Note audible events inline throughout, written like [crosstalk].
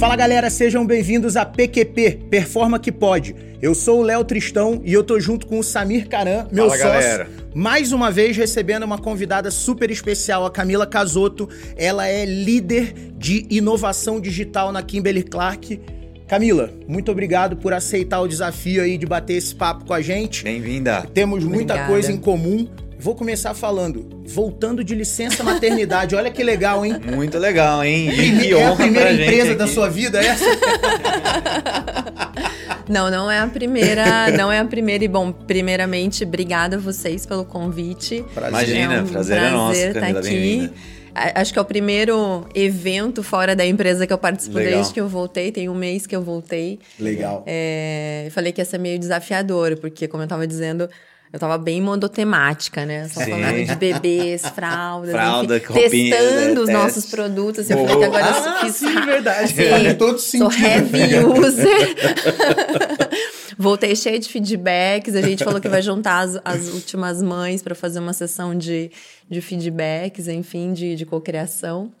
Fala galera, sejam bem-vindos a PQP, Performa que Pode. Eu sou o Léo Tristão e eu tô junto com o Samir Caran, meu Fala, sócio. galera. Mais uma vez recebendo uma convidada super especial, a Camila Casotto. Ela é líder de inovação digital na Kimberly Clark. Camila, muito obrigado por aceitar o desafio aí de bater esse papo com a gente. Bem-vinda. Temos muita Obrigada. coisa em comum. Vou começar falando, voltando de licença maternidade. Olha que legal, hein? Muito legal, hein? E que é a honra primeira pra gente empresa da sua vida essa? [laughs] Não, não é a primeira, não é a primeira. E bom, primeiramente, obrigada a vocês pelo convite. Imagina, é um prazer é nosso, prazer estar Camila, aqui. Acho que é o primeiro evento fora da empresa que eu participo Legal. desde que eu voltei. Tem um mês que eu voltei. Legal. É, eu falei que ia ser meio desafiador, porque, como eu tava dizendo, eu tava bem monotemática, né? Só Sim. falando de bebês, fraldas, Fralda, enfim, roupinha, testando né, os teste. nossos produtos. Eu falei que agora Ah, eu fiz sim, verdade. Sim, Faz todo Sou heavy user. [laughs] Voltei cheia de feedbacks. A gente falou que vai juntar as, as últimas mães para fazer uma sessão de, de feedbacks, enfim, de, de cocriação.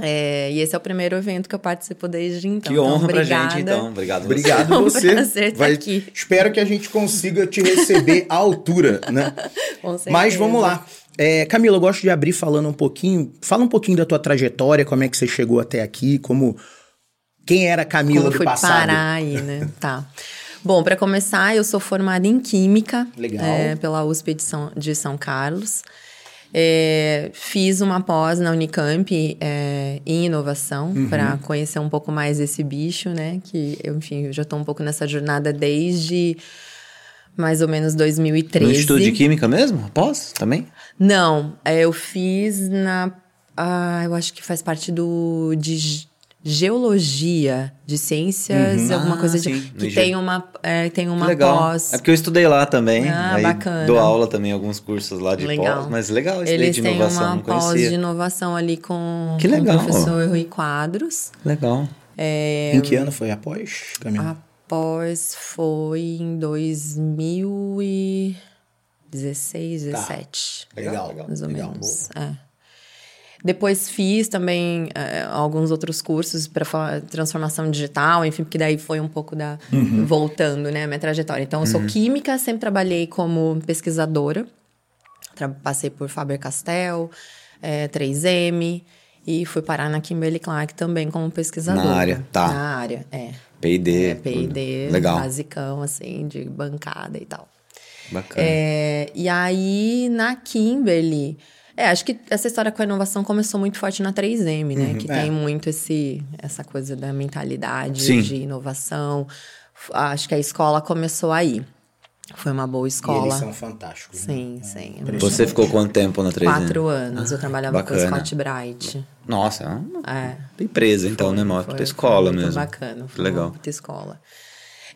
É, e esse é o primeiro evento que eu participo desde então. Que honra então, pra gente, então. Obrigado. Obrigado [laughs] É um você. prazer estar aqui. Espero que a gente consiga te receber à altura, né? [laughs] Com certeza. Mas vamos lá. É, Camila, eu gosto de abrir falando um pouquinho. Fala um pouquinho da tua trajetória, como é que você chegou até aqui, como quem era a Camila Como do fui passado. parar aí, né? Tá. Bom, para começar, eu sou formada em Química. Legal. é, pela USP de São, de São Carlos. É, fiz uma pós na Unicamp é, em inovação Uhum. para conhecer um pouco mais esse bicho, né? Que, eu, enfim, eu já estou um pouco nessa jornada desde mais ou menos 2013. No Instituto de Química mesmo? Após? Também? Não, é, eu fiz na. Ah, eu acho que faz parte do. de geologia, de ciências, alguma Ah, coisa de. sim, no Que IG. tem uma, é, tem uma Que legal. pós. É porque eu estudei lá também. Ah, aí bacana. Dou aula também, alguns cursos lá de Legal. pós. Mas legal esse Eles de têm inovação, uma não pós conhecia. de inovação ali com, Que com legal. o professor Rui Quadros. Legal. É, Em que ano foi após, Camila? a pós foi em 2016, 17. legal, legal, mais ou legal, menos. É. Depois fiz também é, alguns outros cursos para transformação digital, enfim, porque daí foi um pouco da voltando, né, a minha trajetória. Então, eu sou química, sempre trabalhei como pesquisadora. Tra- passei por Faber-Castell, é, 3M e fui parar na Kimberly Clark também como pesquisadora. Na área, tá. Na área, é. P&D. É, P&D. Legal. basicão, assim, de bancada e tal. Bacana. É, e aí, na Kimberly... É, acho que essa história com a inovação começou muito forte na 3M, né? que é. tem muito esse, essa coisa da mentalidade Sim. de inovação. Acho que a escola começou aí. Foi uma boa E escola. eles são fantásticos. né? Sim, sim. Você ficou quanto tempo na 3M? Quatro anos. Eu trabalhava bacana. com a Scott Bright. Nossa, é uma É. empresa então, né? Uma Foi- puta escola foi muito mesmo. bacana. Foi legal. Uma puta escola.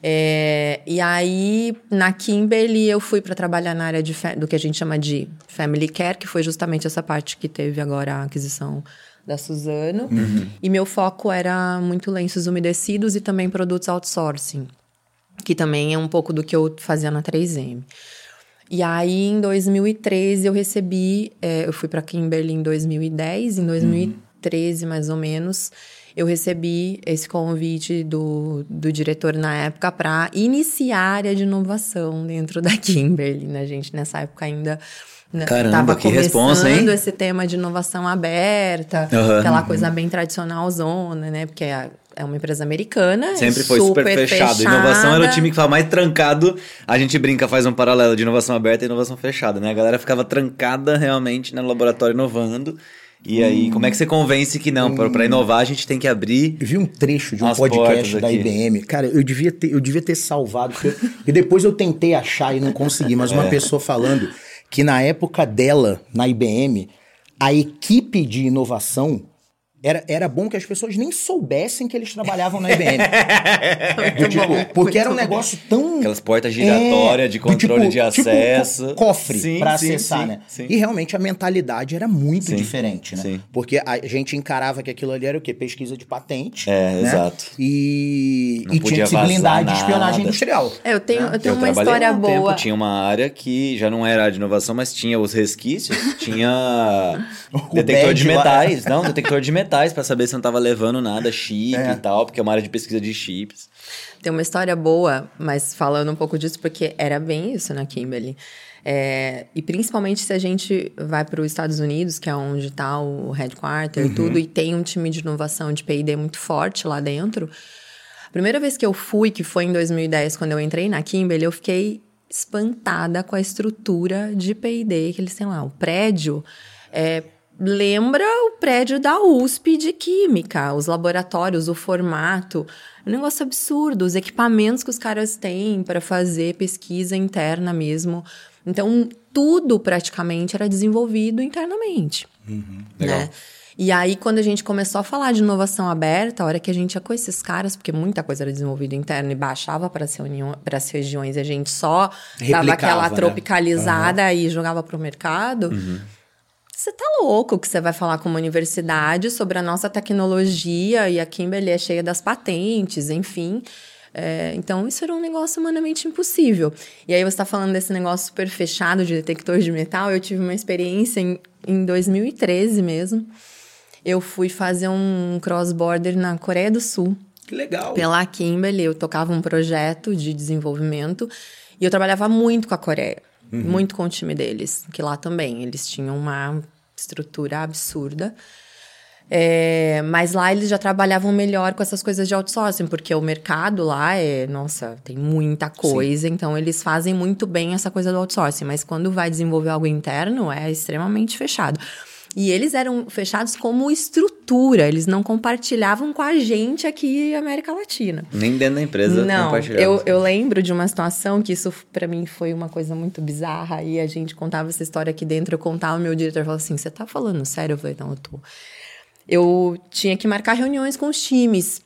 É, e aí, na Kimberly, eu fui para trabalhar na área de do que a gente chama de Family Care, que foi justamente essa parte que teve agora a aquisição da Suzano. Uhum. E meu foco era muito lenços umedecidos e também produtos outsourcing, que também é um pouco do que eu fazia na 3M. E aí, em 2013, eu recebi. é, eu fui para Kimberly em 2010, em 2013, mais ou menos, eu recebi esse convite do, do diretor na época para iniciar a área de inovação dentro da [laughs] Kimberly, né, gente? Nessa época ainda. né, Caramba, tava que responsa, hein? começando esse tema de inovação aberta, Aham. aquela coisa bem tradicional zona, né? Porque é, é uma empresa americana. Sempre foi super, fechado. Inovação era o fechada. time que ficava mais trancado. A gente brinca, faz um paralelo de inovação aberta e inovação fechada, né? A galera ficava trancada realmente no laboratório inovando. E aí, como é que você convence que não? Pra- Pra inovar, a gente tem que abrir. Eu vi um trecho de um As podcast da. IBM. Cara, eu devia ter, eu devia ter salvado. eu- e depois eu tentei achar e não consegui. Mas É. uma pessoa falando que na época dela, na IBM, a equipe de inovação era, era bom que as pessoas nem soubessem que eles trabalhavam na IBM. [laughs] Do tipo, bom, porque era um negócio tão. Aquelas portas giratórias de do controle tipo- de tipo acesso. co- cofre sim, acessar, sim, né? sim. E realmente a mentalidade era muito Sim, diferente, né? sim. Porque a gente encarava que aquilo ali era o quê? Pesquisa de patente. É, né? exato. E, Não e tinha podia que se blindar de espionagem industrial. É, eu tenho, eu tenho Eu uma história um boa. Tempo, tinha uma área que já não era área de inovação, mas tinha os resquícios, tinha [laughs] detector de badge lá. metais, não, detector de metais [laughs] para saber se não tava levando nada, chip É. e tal, porque é uma área de pesquisa de chips. Tem uma história boa, mas falando um pouco disso, porque era bem isso na Kimberly. É, e principalmente se a gente vai para os Estados Unidos, que é onde está o headquarter e tudo, e tem um time de inovação de P&D muito forte lá dentro. A primeira vez que eu fui, que foi em 2010, quando eu entrei na Kimberly, eu fiquei espantada com a estrutura de P&D que eles têm lá. O prédio é, lembra o prédio da USP de Química, os laboratórios, o formato. É um negócio absurdo, os equipamentos que os caras têm para fazer pesquisa interna mesmo. Então, tudo praticamente era desenvolvido internamente. Legal. Né? E aí, quando a gente começou a falar de inovação aberta, a hora que a gente ia com esses caras, porque muita coisa era desenvolvida interna e baixava para as regiões, e a gente só dava Replicava, aquela né? tropicalizada e jogava para o mercado. Você tá louco que você vai falar com uma universidade sobre a nossa tecnologia e a Kimberly é cheia das patentes, enfim. É, então, isso era um negócio humanamente impossível. E aí, você está falando desse negócio super fechado de detector de metal. Eu tive uma experiência em, em 2013 mesmo. Eu fui fazer um cross-border na Coreia do Sul Que legal. pela Kimberly, eu tocava um projeto de desenvolvimento e eu trabalhava muito com a Coreia, muito com o time deles, que lá também. Eles tinham uma estrutura absurda. É, mas lá eles já trabalhavam melhor com essas coisas de outsourcing, porque o mercado lá é, nossa, tem muita coisa, então eles fazem muito bem essa coisa do outsourcing, mas quando vai desenvolver algo interno é extremamente fechado. E eles eram fechados como estrutura, eles não compartilhavam com a gente aqui América Latina. Nem dentro da empresa Não, eu, eu lembro de uma situação que isso pra mim foi uma coisa muito bizarra e a gente contava essa história aqui dentro, eu contava, o meu diretor falou assim, você tá falando sério? Eu falei, não, eu tô. Eu tinha que marcar reuniões com os times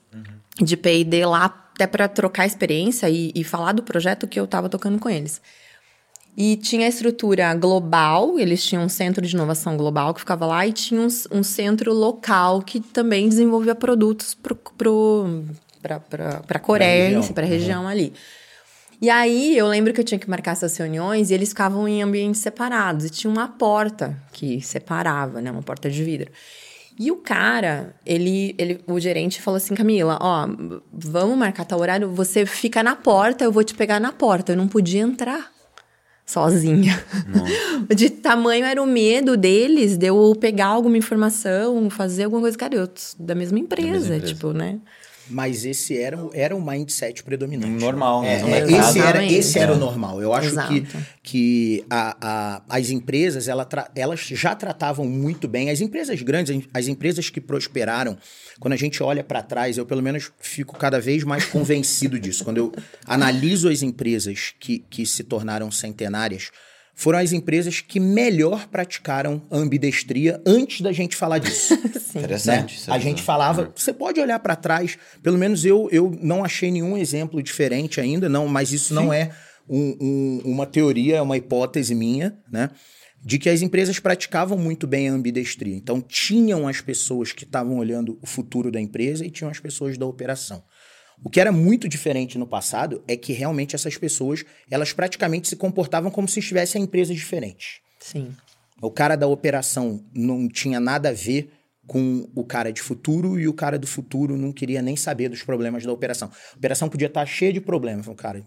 de P&D lá até pra trocar experiência e, e falar do projeto que eu tava tocando com eles. E tinha a estrutura global, eles tinham um centro de inovação global que ficava lá, e tinha um, um centro local que também desenvolvia produtos para pro, a Coreia, para a região ali. E aí eu lembro que eu tinha que marcar essas reuniões e eles ficavam em ambientes separados. E tinha uma porta que separava, né? Uma porta de vidro. E o cara, ele, ele, o gerente falou assim, Camila, ó, vamos marcar tal horário, você fica na porta, eu vou te pegar na porta. Eu não podia entrar sozinha. [laughs] De tamanho era o medo deles de eu pegar alguma informação, fazer alguma coisa. Cara, eu da mesma empresa, empresa. tipo, né? Mas esse era, o- era o mindset predominante. Normal, né? É, é, esse, era, esse era o É. normal. Eu acho Exato. que, que a- a- as empresas, ela tra- elas já tratavam muito bem. As empresas grandes, as empresas que prosperaram, quando a gente olha para trás, eu pelo menos fico cada vez mais convencido disso. Quando eu analiso as empresas que, que se tornaram centenárias, foram as empresas que melhor praticaram a ambidestria antes da gente falar disso [laughs] Sim. né? Interessante. essa A gente falava, você pode olhar para trás, pelo menos eu, eu não achei nenhum exemplo diferente ainda, não, mas isso não é um- um- uma teoria, é uma hipótese minha, né? De que as empresas praticavam muito bem a ambidestria. Então, tinham as pessoas que estavam olhando o futuro da empresa e tinham as pessoas da operação. O que era muito diferente no passado é que realmente essas pessoas, elas praticamente se comportavam como se estivessem em empresas diferentes. Sim. O cara da operação não tinha nada a ver com o cara de futuro e o cara do futuro não queria nem saber dos problemas da operação. A operação podia estar cheia de problemas. Falei, cara,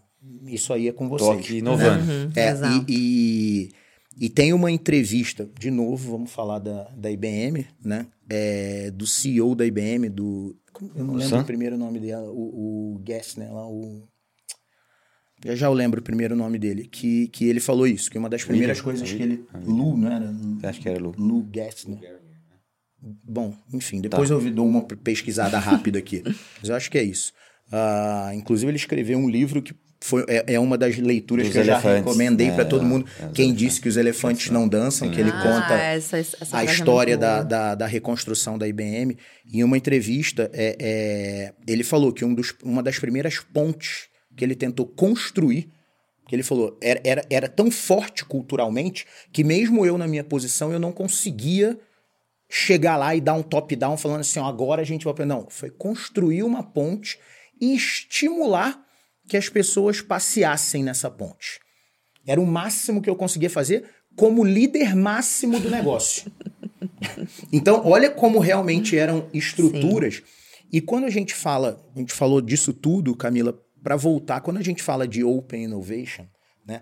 isso aí é com Tô vocês. aqui inovando. Uhum, É, exato. e, e, e tem uma entrevista, de novo, vamos falar da, da IBM, né? É, do CEO da IBM, do. Eu não O lembro Sam? o primeiro nome dela, o, o Gessner lá, o. Já já eu lembro o primeiro nome dele, que, que ele falou isso, que uma das primeiras William, coisas é que ele. Lu, não era? Acho que era Lu. Lou Gessner. Bom, enfim, depois eu dou uma pesquisada rápida aqui. [laughs] Mas eu acho que é isso. Ah, inclusive, ele escreveu um livro que foi, é, é uma das leituras Dos que eu já recomendei né? para todo É, mundo. é, Quem disse que os elefantes não dançam, que ele Ah, conta essa- essa a é história da, da, da reconstrução da IBM. Em uma entrevista, é, é, ele falou que um dos, uma das primeiras pontes que ele tentou construir, que ele falou, era, era, era tão forte culturalmente que mesmo eu na minha posição, eu não conseguia chegar lá e dar um top-down falando assim, ó, agora a gente vai... Não, foi construir uma ponte e estimular que as pessoas passeassem nessa ponte. Era o máximo que eu conseguia fazer como líder máximo do negócio. [laughs] Então, olha como realmente eram estruturas. Sim. E quando a gente fala, a gente falou disso tudo, Camila, para voltar, quando a gente fala de Open Innovation, né?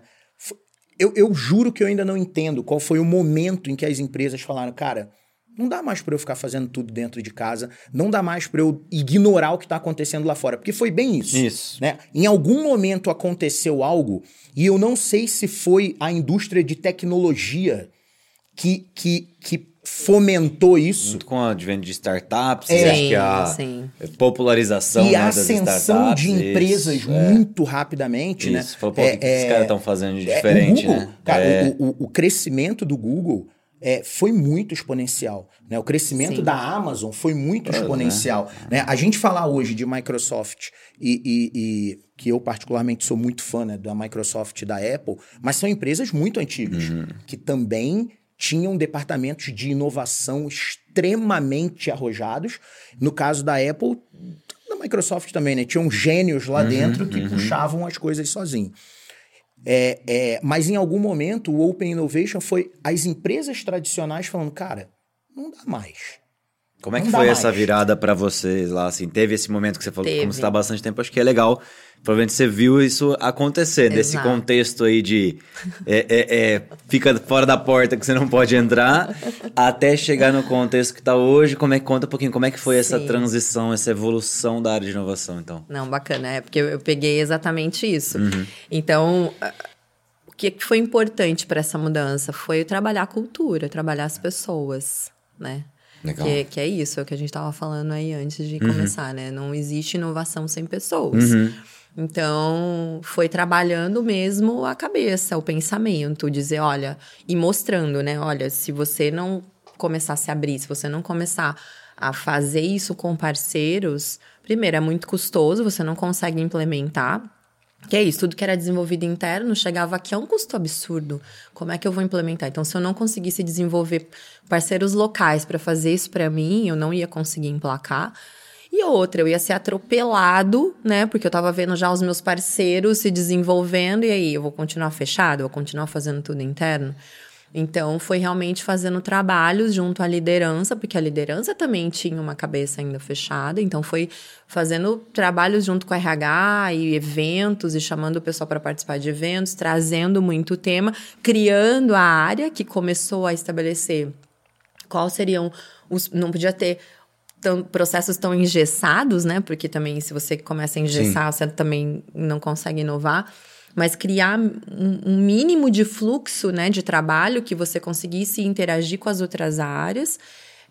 Eu, eu juro que eu ainda não entendo qual foi o momento em que as empresas falaram, cara, não dá mais para eu ficar fazendo tudo dentro de casa, não dá mais para eu ignorar o que está acontecendo lá fora, porque foi bem isso. Isso. Né? Em algum momento aconteceu algo e eu não sei se foi a indústria de tecnologia que, que, que fomentou isso. Junto com o advento de startups, é, acho que a sim. popularização e a né, ascensão de empresas isso, é. muito é. rapidamente, né? isso. né? Falou, pô, é, o que, é, esses caras estão fazendo de é, diferente, Google, né? Cara, o, o, o, crescimento do Google é, foi muito exponencial. Né? O crescimento Sim. da Amazon foi muito é, exponencial. Né? né? A gente falar hoje de Microsoft e, e, e, que eu particularmente sou muito fã né, da Microsoft e da Apple, mas são empresas muito antigas uhum. que também tinham departamentos de inovação extremamente arrojados. No caso da Apple, da Microsoft também, né? Tinham gênios lá uhum, dentro que uhum. puxavam as coisas sozinhos. É, é, mas em algum momento o Open Innovation foi as empresas tradicionais falando, cara, não dá mais. Como é que foi essa virada para vocês lá? Assim, teve esse momento que você falou, que como está há bastante tempo, acho que é legal. Provavelmente você viu isso acontecer, Exato. nesse contexto aí de é, é, é, fica fora da porta que você não pode entrar, até chegar no contexto que está hoje. Como é que conta um pouquinho como é que foi Sim. essa transição, essa evolução da área de inovação, então? Não, bacana, é porque eu, eu peguei exatamente isso. Uhum. Então, o que foi importante para essa mudança foi trabalhar a cultura, trabalhar as pessoas, né? Legal. Que, que é isso, é o que a gente estava falando aí antes de uhum. começar, né? Não existe inovação sem pessoas. Uhum. Então, foi trabalhando mesmo a cabeça, o pensamento, dizer, olha, e mostrando, né? Olha, se você não começar a se abrir, se você não começar a fazer isso com parceiros, primeiro, é muito custoso, você não consegue implementar. Que é isso, tudo que era desenvolvido interno chegava aqui a um custo absurdo. Como é que eu vou implementar? Então, se eu não conseguisse desenvolver parceiros locais para fazer isso para mim, eu não ia conseguir emplacar. E outra, eu ia ser atropelado, né? Porque eu tava vendo já os meus parceiros se desenvolvendo, e aí, eu vou continuar fechado? Eu vou continuar fazendo tudo interno? Então, foi realmente fazendo trabalhos junto à liderança, porque a liderança também tinha uma cabeça ainda fechada. Então, foi fazendo trabalhos junto com a RH e eventos, e chamando o pessoal para participar de eventos, trazendo muito tema, criando a área que começou a estabelecer quais seriam os. Não podia ter tão, processos tão engessados, né? Porque também, se você começa a engessar, Sim. você também não consegue inovar mas criar um, mínimo de fluxo né, de trabalho que você conseguisse interagir com as outras áreas.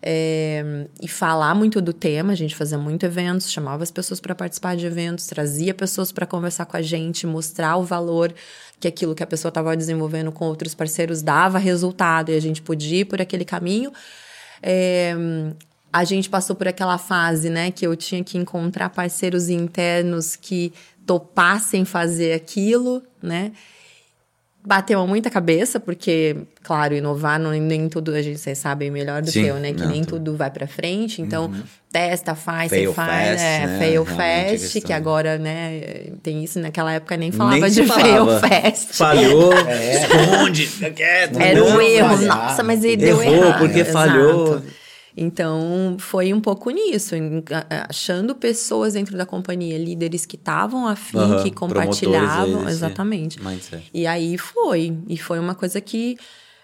É, e falar muito do tema, a gente fazia muito eventos, chamava as pessoas para participar de eventos, trazia pessoas para conversar com a gente, mostrar o valor que aquilo que a pessoa estava desenvolvendo com outros parceiros dava resultado e a gente podia ir por aquele caminho. É, a gente passou por aquela fase, né, que eu tinha que encontrar parceiros internos que topassem fazer aquilo, né? Bateu muita cabeça, porque, claro, inovar não, nem tudo, a gente, vocês sabem melhor do Sim, que eu, né? Que não, nem tudo. tudo vai para frente. Então, uhum. testa, faz, fail você faz, fast, é, né? fail fast, que agora, né, tem isso, naquela época nem falava nem de falava. fail fast. Falhou, [laughs] é. esconde, quieto. Era um erro, nossa, mas ele Errou deu errado. porque Exato. falhou. Então, foi um pouco nisso, achando pessoas dentro da companhia, líderes que estavam afim, uhum, que compartilhavam. Exatamente. Mindset. E aí foi. E foi uma coisa que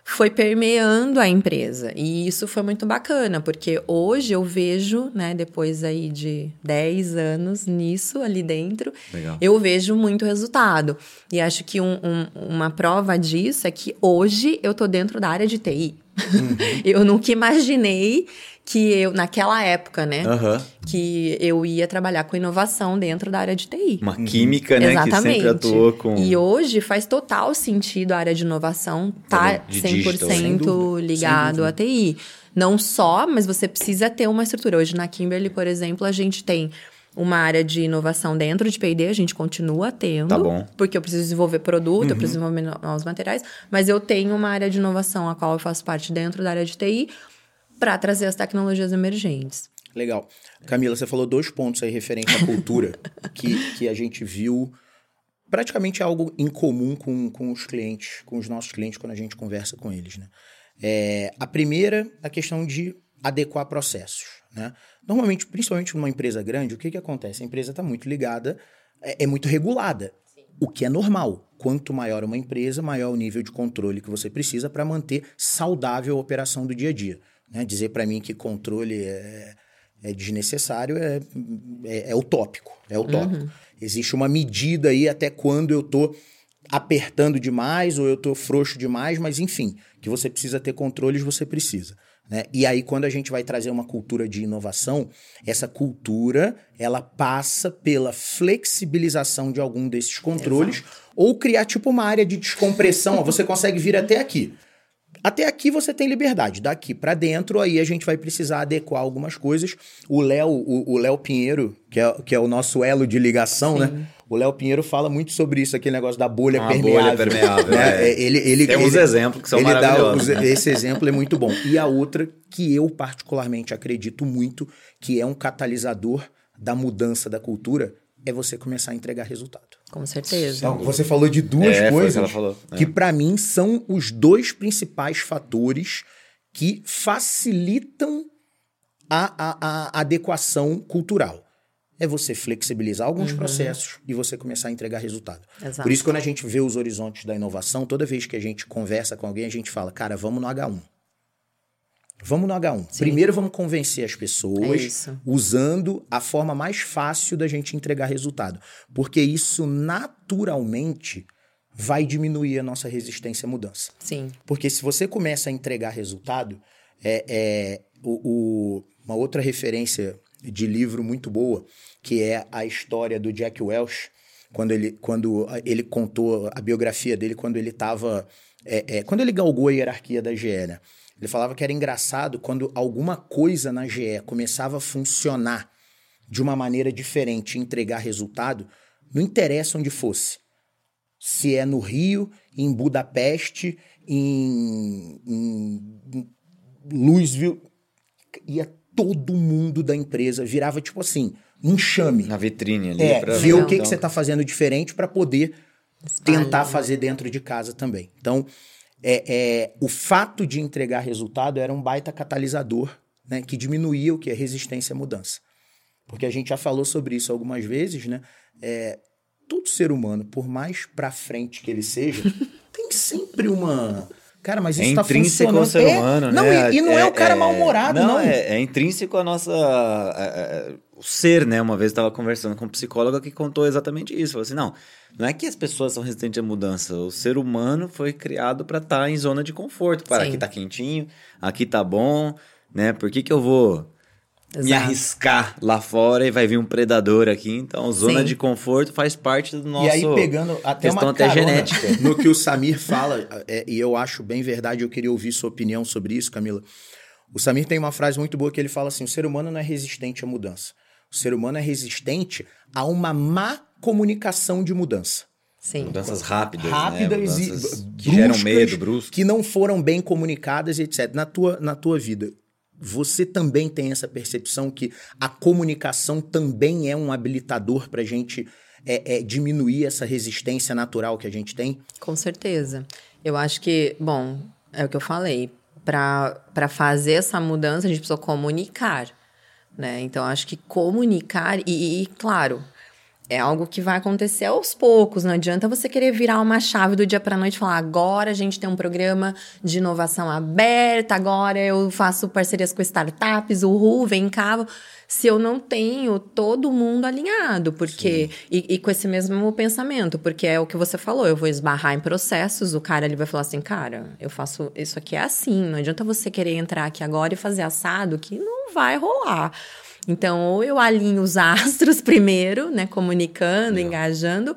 foi permeando a empresa. E isso foi muito bacana, porque hoje eu vejo, né, depois aí de 10 anos nisso ali dentro, Legal. eu vejo muito resultado. E acho que um, um, uma prova disso é que hoje eu tô dentro da área de TI. Uhum. [laughs] eu nunca imaginei que eu, naquela época, né? Uhum. Que eu ia trabalhar com inovação dentro da área de TI. Uma química, né? Exatamente. Que sempre atuou com. E hoje faz total sentido a área de inovação tá de 100% digital, ligado à TI. Não só, mas você precisa ter uma estrutura. Hoje na Kimberly, por exemplo, a gente tem uma área de inovação dentro de P&D, a gente continua tendo. Tá bom. Porque eu preciso desenvolver produto, uhum. eu preciso desenvolver novos materiais, mas eu tenho uma área de inovação a qual eu faço parte dentro da área de TI para trazer as tecnologias emergentes. Legal. Camila, você falou dois pontos aí referente à cultura [laughs] que, que a gente viu praticamente algo em comum com, com os clientes, com os nossos clientes quando a gente conversa com eles, né? É, a primeira, a questão de adequar processos. Né? Normalmente, principalmente numa empresa grande, o que, que acontece? A empresa está muito ligada, é, é muito regulada, Sim. o que é normal. Quanto maior uma empresa, maior o nível de controle que você precisa para manter saudável a operação do dia a dia. Né? Dizer para mim que controle é, é desnecessário é, é, é, utópico. É utópico. Uhum. Existe uma medida aí até quando eu tô apertando demais ou eu tô frouxo demais, mas enfim, que você precisa ter controles, você precisa. Né? E aí, quando a gente vai trazer uma cultura de inovação, essa cultura ela passa pela flexibilização de algum desses controles Exato. ou criar tipo uma área de descompressão. você consegue vir até aqui. Até aqui você tem liberdade. Daqui para dentro, aí a gente vai precisar adequar algumas coisas. O Léo, o, Léo Pinheiro, que é, que é o nosso elo de ligação, né? Sim. né? O Léo Pinheiro fala muito sobre isso, aquele negócio da bolha Uma permeável. Bolha permeável né? é. ele, ele, Tem uns ele, exemplos que são ele maravilhosos. Dá, esse exemplo é muito bom. E a outra, que eu particularmente acredito muito, que é um catalisador da mudança da cultura, é você começar a entregar resultado. Com certeza. Então, você falou de duas é, coisas que, é. que para mim são os dois principais fatores que facilitam a, a, a adequação cultural. É você flexibilizar alguns uhum. processos e você começar a entregar resultado. Exato. Por isso, quando a gente vê os horizontes da inovação, toda vez que a gente conversa com alguém, a gente fala, cara, vamos no H1. Vamos no H1. Sim. Primeiro vamos convencer as pessoas é usando a forma mais fácil da gente entregar resultado. Porque isso naturalmente vai diminuir a nossa resistência à mudança. Sim. Porque se você começa a entregar resultado, é, é o, o, uma outra referência de livro muito boa, que é a história do Jack Welch, quando ele, quando ele contou a biografia dele quando ele estava. É, é, quando ele galgou a hierarquia da GE, né? Ele falava que era engraçado quando alguma coisa na GE começava a funcionar de uma maneira diferente, entregar resultado, não interessa onde fosse. Se é no Rio, em Budapeste, em, em Louisville, ia todo mundo da empresa, virava tipo assim, enxame. Na vitrine ali. É, ver o que, então. que você está fazendo diferente para poder Espalha. tentar fazer dentro de casa também. Então, é, é, o fato de entregar resultado era um baita catalisador né, que diminuía o que é resistência à mudança. Porque a gente já falou sobre isso algumas vezes, né? É, todo ser humano, por mais para frente que ele seja, [laughs] tem sempre uma Cara, mas isso é tá intrínseco ao ser é, humano, não, né? E, e não é, é o cara é, mal-humorado, não. não. É, é, intrínseco a nossa. O ser, né? Uma vez eu estava conversando com um psicólogo que contou exatamente isso. Falou assim: não, não é que as pessoas são resistentes à mudança. O ser humano foi criado para estar tá em zona de conforto. Para aqui tá quentinho, aqui tá bom, né? Por que, que eu vou Exato. me arriscar lá fora e vai vir um predador aqui. Então, zona Sim. de conforto faz parte do nosso. E aí, pegando até uma até genética. [laughs] no que o Samir fala, é, e eu acho bem verdade, eu queria ouvir sua opinião sobre isso, Camila. O Samir tem uma frase muito boa que ele fala assim: o ser humano não é resistente à mudança. O ser humano é resistente a uma má comunicação de mudança. Sim. Mudanças rápidas, né? rápidas né? Mudanças e que geram medo, brusco. Que não foram bem comunicadas, etc. Na tua, na tua vida, você também tem essa percepção que a comunicação também é um habilitador para a gente é, é, diminuir essa resistência natural que a gente tem? Com certeza. Eu acho que, bom, é o que eu falei. Para fazer essa mudança, a gente precisa comunicar. Né? Então, acho que comunicar, e, e claro, é algo que vai acontecer aos poucos. Não adianta você querer virar uma chave do dia para noite e falar: agora a gente tem um programa de inovação aberta, agora eu faço parcerias com startups, o RU, vem cá. Se eu não tenho todo mundo alinhado, porque. E, e, com esse mesmo pensamento, porque é o que você falou, eu vou esbarrar em processos, o cara ele vai falar assim: cara, eu faço. Isso aqui é assim, não adianta você querer entrar aqui agora e fazer assado, que não vai rolar. Então, ou eu alinho os [laughs] astros primeiro, né, comunicando, engajando,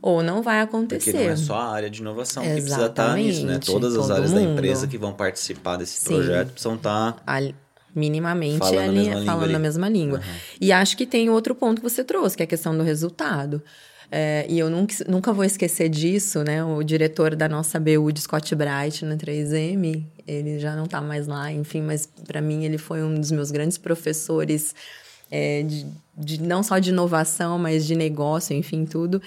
ou não vai acontecer. Porque não é só a área de inovação Exatamente. que precisa estar nisso, né? Todas as áreas mundo. da empresa que vão participar desse Sim. projeto precisam estar minimamente falando, ali, a, mesma falando a mesma língua. Uhum. E acho que tem outro ponto que você trouxe, que é a questão do resultado. É, e eu nunca, nunca vou esquecer disso, né? O diretor da nossa BU de Scott Bright na 3M, ele já não está mais lá, enfim, mas para mim ele foi um dos meus grandes professores é, de, de, não só de inovação, mas de negócio, enfim, tudo.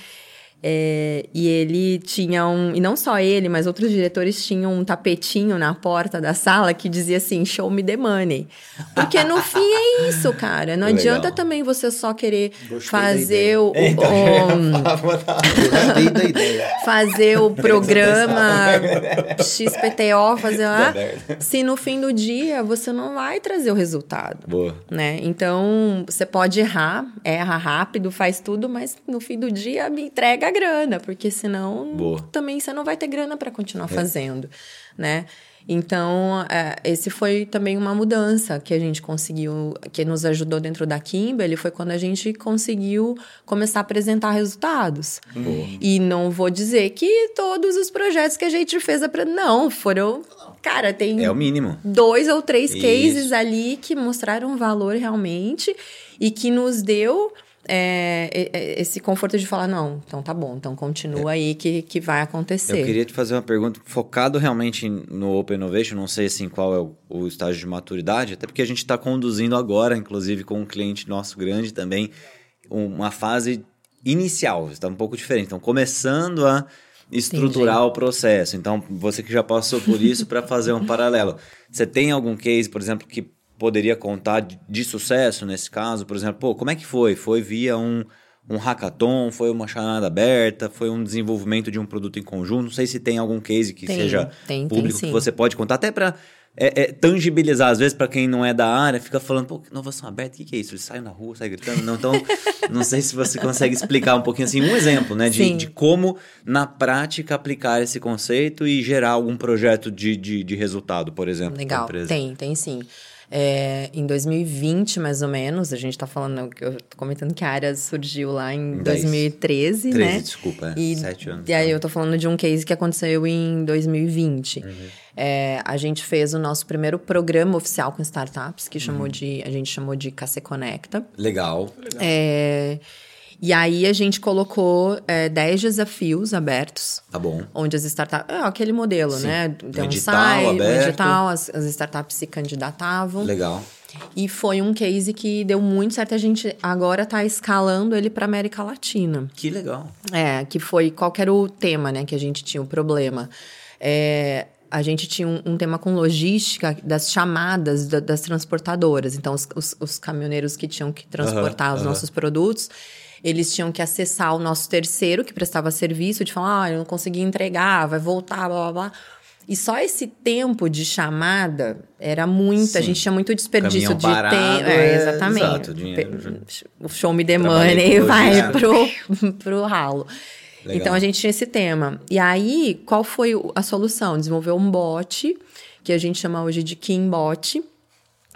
É, e ele tinha um. E não só ele, mas outros diretores tinham um tapetinho na porta da sala que dizia assim: show me the money. Porque no [laughs] fim é isso, cara. Não Legal. adianta também você só querer Gostei da fazer ideia. o. [laughs] Eita, fazer o [laughs] programa XPTO, fazer lá. Se no fim do dia você não vai trazer o resultado. Boa. Né? Então, você pode errar, erra rápido, faz tudo, mas no fim do dia me entrega a grana, porque senão Boa. também você não vai ter grana para continuar fazendo, né? Então, é, esse foi também uma mudança que a gente conseguiu, que nos ajudou dentro da Kimberly, foi quando a gente conseguiu começar a apresentar resultados. E não vou dizer que todos os projetos que a gente fez, não, foram... Cara, tem É o mínimo. dois ou três Isso. cases ali que mostraram valor realmente e que nos deu é, é, é, esse conforto de falar, não, então tá bom, então continua aí que, que vai acontecer. Eu queria te fazer uma pergunta focado realmente no Open Innovation, não sei assim qual é o, o estágio de maturidade, até porque a gente está conduzindo agora, inclusive com um cliente nosso grande também, uma fase inicial, está um pouco diferente. Então, começando a estruturar Entendi. o processo. Então, você que já passou por isso, para fazer um paralelo. Você tem algum case, por exemplo, que poderia contar de, sucesso nesse caso? Por exemplo, pô, como é que foi? Foi via um, um hackathon? Foi uma chamada aberta? Foi um desenvolvimento de um produto em conjunto? Não sei se tem algum case que Tem, seja tem, tem público que sim. você pode contar, até para é, é, tangibilizar. Às vezes, para quem não é da área, fica falando, pô, que inovação aberta, o que, que é isso? Eles saem na rua, saem gritando. Não, então, [laughs] não sei se você consegue explicar um pouquinho assim, um exemplo, né, de, de como, na prática, aplicar esse conceito e gerar algum projeto de, de, de resultado, por exemplo. Legal, empresa. tem, tem sim. É, em 2020, mais ou menos, a gente tá falando, que eu tô comentando que a área surgiu lá em Dez. 2013, 13, né? desculpa, é, E, sete anos. e aí eu tô falando de um case que aconteceu em 2020. Uhum. É, a gente fez o nosso primeiro programa oficial com startups, que Uhum. chamou de, a gente chamou de KC Conecta. Legal. É, e aí a gente colocou é, 10 desafios abertos. Tá bom. Onde as startups. É aquele modelo, Sim. né? Um Tem um edital site, um aberto. edital, as, as startups se candidatavam. Legal. E foi um case que deu muito certo. A gente agora tá escalando ele para América Latina. Que legal. É, que foi qual que era o tema, né, que a gente tinha o problema. É, a gente tinha um, um tema com logística das chamadas da- das transportadoras. Então, os, os- os caminhoneiros que tinham que transportar os nossos produtos, eles tinham que acessar o nosso terceiro que prestava serviço, de falar, ah, eu não consegui entregar, vai voltar, blá blá blá. E só esse tempo de chamada era muito, a Sim. gente tinha muito desperdício Caminhão de parado, tempo. é, É, exatamente. exato, dinheiro. O show me the money vai pro, [laughs] pro ralo. Legal. Então a gente tinha esse tema. E aí, qual foi a solução? Desenvolver um bot, que a gente chama hoje de Kimbot,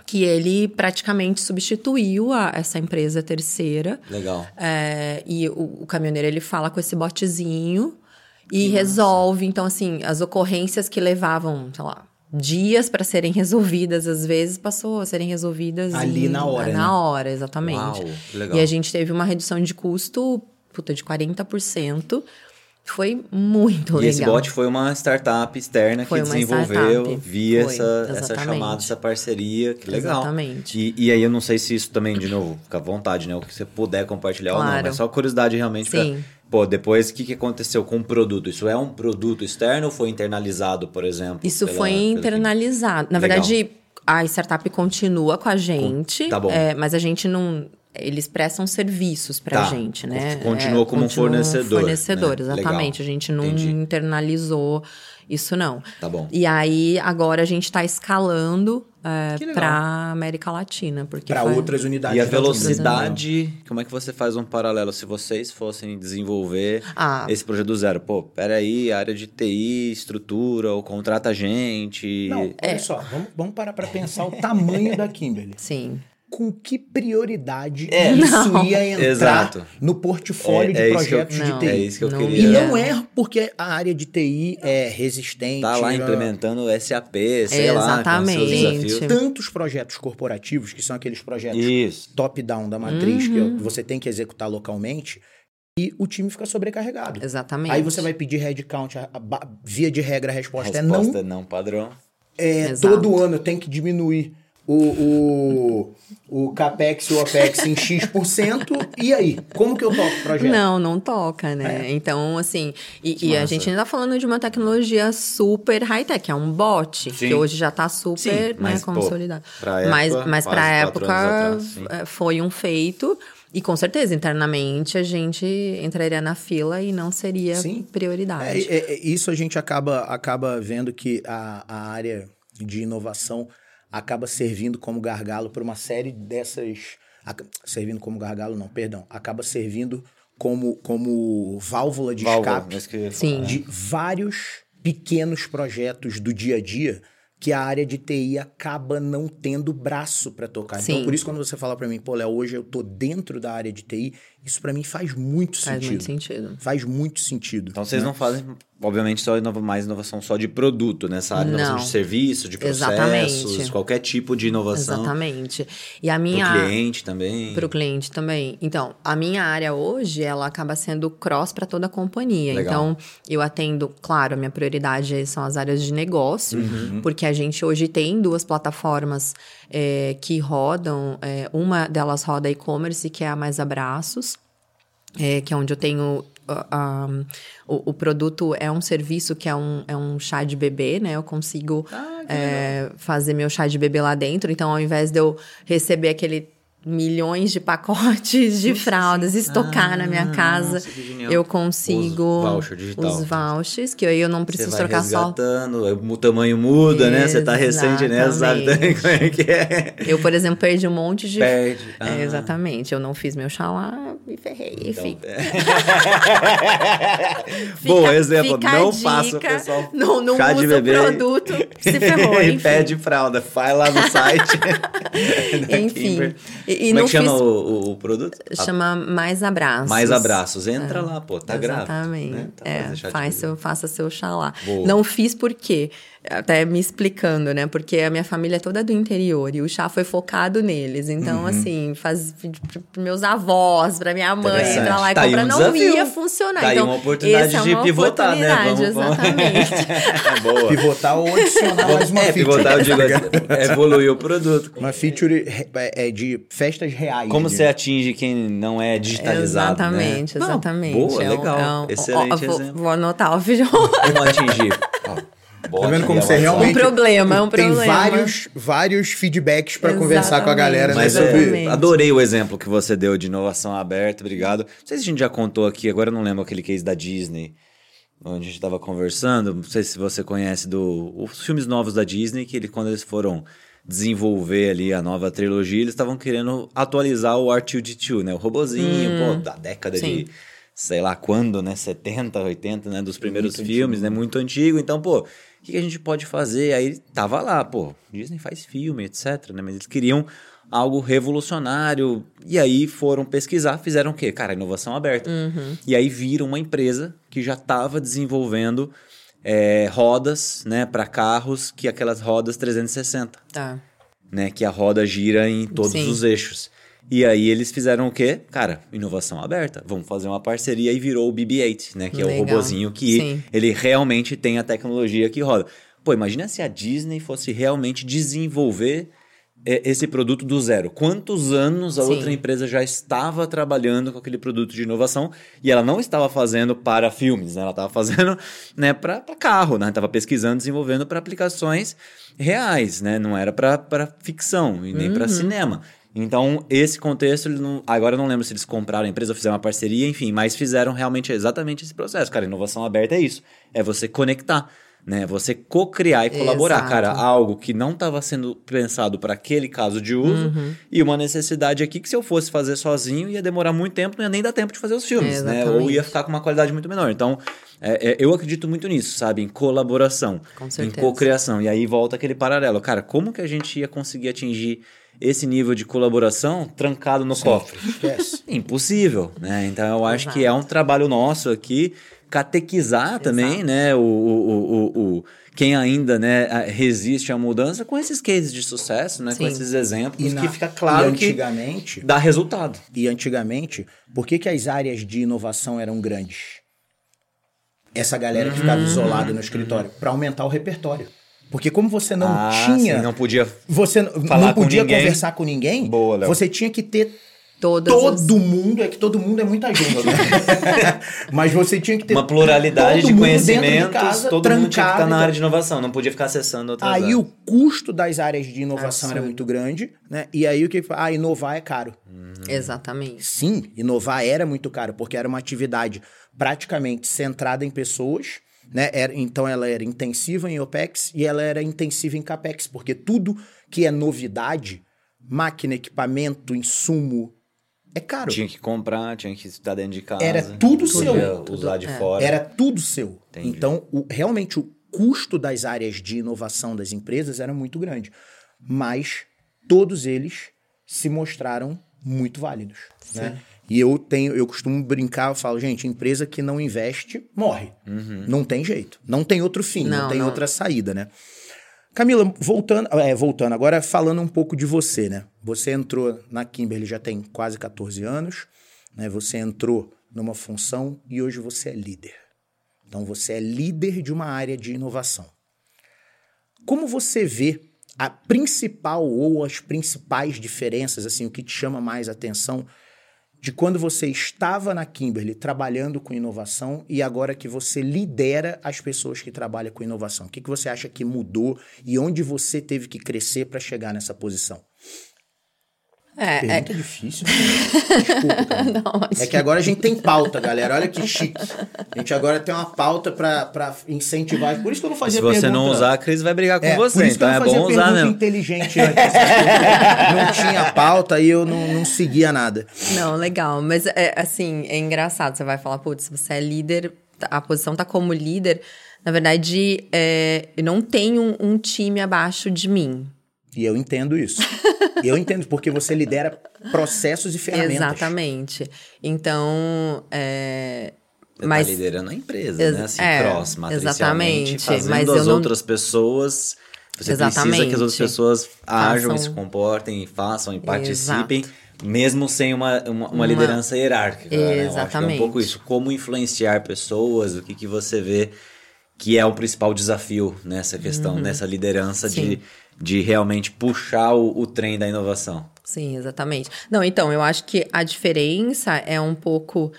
que ele praticamente substituiu a- essa empresa terceira. Legal. É, e o, o caminhoneiro ele fala com esse botzinho e resolve. Então, assim, as ocorrências que levavam, sei lá, dias para serem resolvidas, às vezes passou a serem resolvidas Ali em- na hora, Na né? hora, exatamente. Uau, legal. E a gente teve uma redução de custo, puta, de 40%. Foi muito E legal. esse bot foi uma startup externa Foi que desenvolveu startup. via Foi, essa, essa chamada, essa parceria. Que legal. Exatamente. E, e aí eu não sei se isso também, de novo, fica à vontade, né? O que você puder compartilhar ou não. Claro. Mas só curiosidade realmente pra- Sim. Pô, depois o que, que aconteceu com o produto? Isso é um produto externo ou foi internalizado, por exemplo? Isso pela- foi internalizado. Na Legal. verdade, a startup continua com a gente. tá bom. é, mas a gente não. Eles prestam serviços pra Tá. gente, né? Continua como um fornecedor, Fornecedor, né? exatamente. Legal. A gente não Entendi. internalizou isso, não. Tá bom. E aí, agora a gente tá escalando é, pra América Latina. Porque Para foi- outras unidades. E a Kimberly. velocidade, como é que você faz um paralelo se vocês fossem desenvolver Ah. esse projeto do zero? Pô, peraí, área de TI, estrutura, ou contrata gente. Não, É. olha só, vamos, vamos parar para pensar o tamanho da Kimberly. Sim. Com que prioridade É. isso Não. ia entrar Exato. no portfólio É- de é eu- projetos Não. de TI? É isso que eu Não queria. E não é porque a área de TI é resistente. Tá lá implementando SAP, sei lá, com seus Exatamente. desafios. tantos projetos corporativos, que são aqueles projetos top-down da matriz, Uhum. que você tem que executar localmente, e o time fica sobrecarregado. Exatamente. Aí você vai pedir headcount, a- a via de regra a resposta, Resposta é é não padrão. não. É, todo ano eu tenho que diminuir o, o, o CAPEX e o OPEX em X%, e aí? Como que eu toco o projeto? Não, não toca, né? É. Então, assim, e, e a gente ainda tá falando de uma tecnologia super high-tech, é um bot, Sim. que hoje já tá super Sim, né, mas, pô, consolidado. pra mas época, mas pra quatro época atrás, é, foi um feito. E com certeza, internamente, a gente entraria na fila e não seria Sim. prioridade. É, é, é, isso a gente acaba, acaba vendo que a, a área de inovação acaba servindo como gargalo para uma série dessas. Servindo como gargalo, não, perdão. Acaba servindo como, como válvula de Válvula, escape que- Sim. de vários pequenos projetos do dia a dia que a área de TI acaba não tendo braço para tocar. Então, Sim. por isso, quando você fala para mim, pô, Léo, hoje eu tô dentro da área de TI, isso para mim faz muito Faz sentido. muito sentido. Faz muito sentido. Então vocês não fazem, obviamente, só inova- mais inovação só de produto nessa área, inovação Não. de serviço, de processos, Exatamente. qualquer tipo de inovação. Exatamente. E a Pro minha. cliente também. Para o cliente também. Então, a minha área hoje, ela acaba sendo cross para toda a companhia. Legal. Então, eu atendo, claro, a minha prioridade são as áreas de negócio, Uhum. porque a gente hoje tem duas plataformas é, que rodam. é, uma delas roda e-commerce, que é a Mais Abraços, é, que é onde eu tenho. ah, ah, o, o produto é um serviço que é um, é um chá de bebê, né? Eu consigo é, fazer meu chá de bebê lá dentro. Então, ao invés de eu receber aquele milhões de pacotes de fraldas, estocar na minha Ah, casa, nossa, eu consigo Os voucher digital. os vouchers, que aí eu não Você preciso vai trocar só. resgatando, o tamanho muda, né? Você tá recente nessa, sabe como é que é. Eu, por exemplo, perdi um monte de. Perde. É, Ah. exatamente. Eu não fiz meu chá lá, me ferrei. Então, [laughs] fica, Bom exemplo, não faça o pessoal Não, não chá usa bebê o produto, [laughs] se ferrou, enfim. pede fralda. Vai lá no site. da [laughs] Enfim. Kimber. E, e Como é que chama fiz. o, o- produto? Chama Mais Abraços. Mais abraços. Entra lá, pô, tá grátis. Exatamente. Né? Tá é, faz seu, faça seu chá lá. Boa. Não fiz por quê? Até me explicando, né? Porque a minha família é toda do interior e o chá foi focado neles. Então, Uhum. assim, faz para meus avós, pra minha mãe, entrar lá e Tá aí comprar, um não desafio. ia funcionar. Tá aí então, uma oportunidade essa é de uma pivotar, né? oportunidade, Vamos- vamos- exatamente. [laughs] Boa. Pivotar ou adicionar mais uma é, feature. pivotar, eu digo, é [laughs] evoluir o produto. Uma feature re- é, é de festas reais. Como né? você atinge quem não é digitalizado, Exatamente, né? Não, exatamente. boa, É um- legal. é um- Excelente ó, vou, exemplo. vou anotar o vídeo. Como atingir? Ó, Tá vendo como bota você realmente. Um problema, é um Tem problema. vários, vários feedbacks pra conversar com a galera né, Mas sobre. é, adorei o exemplo que você deu de inovação aberta, obrigado. Não sei se a gente já contou aqui, agora eu não lembro aquele case da Disney, onde a gente estava conversando. Não sei se você conhece do, os filmes novos da Disney, que ele, quando eles foram desenvolver ali a nova trilogia, eles estavam querendo atualizar o R2D2, né? O robozinho, pô, da década Hum. sim. de sei lá quando, né? 70, 80, né? Dos primeiros filmes, né? Muito antigo. Então, pô, o que que a gente pode fazer? Aí tava lá, pô, Disney faz filme, etc, né? Mas eles queriam algo revolucionário. E aí foram pesquisar, fizeram o quê? Cara, inovação aberta. E aí viram uma empresa que já estava desenvolvendo é, rodas, né, para carros, que aquelas rodas 360 Tá. né? Que a roda gira em todos Sim. os eixos. E aí eles fizeram o quê? Cara, inovação aberta. Vamos fazer uma parceria e virou o BB-8, né? Que é o Legal. robozinho que Sim. ele realmente tem a tecnologia que roda. Pô, imagina se a Disney fosse realmente desenvolver é, esse produto do zero. Quantos anos a Sim. outra empresa já estava trabalhando com aquele produto de inovação e ela não estava fazendo para filmes, né? Ela estava fazendo [laughs] né, para carro, né? Estava pesquisando, desenvolvendo para aplicações reais, né? Não era para ficção e nem para cinema. Então, esse contexto, não, agora eu não lembro se eles compraram a empresa ou fizeram uma parceria, enfim, mas fizeram realmente exatamente esse processo. Cara, inovação aberta é isso. É você conectar, né? Você co-criar e colaborar. Exato. Cara, algo que não estava sendo pensado para aquele caso de uso e uma necessidade aqui que se eu fosse fazer sozinho ia demorar muito tempo, não ia nem dar tempo de fazer os filmes, né? Ou ia ficar com uma qualidade muito menor. Então, é, é, eu acredito muito nisso, sabe? Em colaboração, Com em cocriação. E aí volta aquele paralelo. Cara, como que a gente ia conseguir atingir esse nível de colaboração trancado no cofre? Esquece. Impossível, né? Então eu acho Exato. que é um trabalho nosso aqui catequizar também, né? O, o, o, o- o- quem ainda né, resiste à mudança com esses cases de sucesso, né? Com Sim. esses exemplos na- que fica claro e que antigamente, dá resultado. E antigamente, por que, que as áreas de inovação eram grandes? Essa galera que ficava isolada no escritório, para aumentar o repertório. Porque como você não Ah, tinha. sim, não podia você falar não com podia ninguém. conversar com ninguém. Boa, Léo. você tinha que ter Todas todo as- mundo. É que todo mundo é muita gente, né? [laughs] Mas você tinha que ter uma pluralidade todo de dentro de conhecimentos, casa, todo mundo tinha que estar trancado, na então- área de inovação, não podia ficar acessando outras Aí áreas. o custo das áreas de inovação era muito grande, né? E aí o que ah, inovar é caro. Exatamente. Sim, inovar era muito caro, porque era uma atividade praticamente centrada em pessoas, né? Era, então ela era intensiva em OPEX e ela era intensiva em CAPEX, porque tudo que é novidade, máquina, equipamento, insumo, é caro. Tinha que comprar, tinha que estar dentro de casa. Era tudo seu. usar de é. fora. Era tudo seu. Entendi. Então, o- realmente, o custo das áreas de inovação das empresas era muito grande. Mas todos eles se mostraram muito válidos. Né? E eu tenho, eu costumo brincar, eu falo, gente, empresa que não investe, morre. Não tem jeito. Não tem outro fim, não, Não, tem não. outra saída, né? Camila, voltando, é, voltando, agora falando um pouco de você, né? Você entrou na Kimberly já tem quase 14 anos, né? Você entrou numa função e hoje você é líder. Então você é líder de uma área de inovação. Como você vê a principal ou as principais diferenças, assim, o que te chama mais atenção de quando você estava na Kimberly trabalhando com inovação e agora que você lidera as pessoas que trabalham com inovação? O que, que você acha que mudou e onde você teve que crescer para chegar nessa posição? É, é, Pergunta difícil. cara. Desculpa, [laughs] cara. não, É que agora a gente tem pauta, galera. Olha que chique. A gente agora tem uma pauta pra, pra incentivar. Por isso que eu não fazia Se você pergunta. não usar, a Cris vai brigar com É, por você. Então eu é bom usar pergunta mesmo. inteligente antes. não tinha pauta e eu não, não seguia nada. Não, legal. Mas, é, assim, é engraçado. Você vai falar, putz, você é líder, tá- a posição tá como líder. Na verdade, é, eu não tenho um, um time abaixo de mim. E eu entendo isso. Eu entendo, porque você lidera processos e ferramentas. Exatamente. Então, é, Você mas tá liderando a empresa, Ex- né? Assim, é, cross, matricialmente, exatamente, fazendo mas as não- outras pessoas... Você precisa que as Exatamente. outras pessoas ajam e Façam- se comportem, e façam e participem, Exato. mesmo sem uma, uma, uma Uma- liderança hierárquica. né? Eu acho que é um Exatamente. pouco isso. Como influenciar pessoas, o que, que você vê que é o principal desafio nessa questão, nessa liderança de, Uhum. Sim. de realmente puxar o, o trem da inovação. Sim, exatamente. Não, então, eu acho que a diferença é um pouco.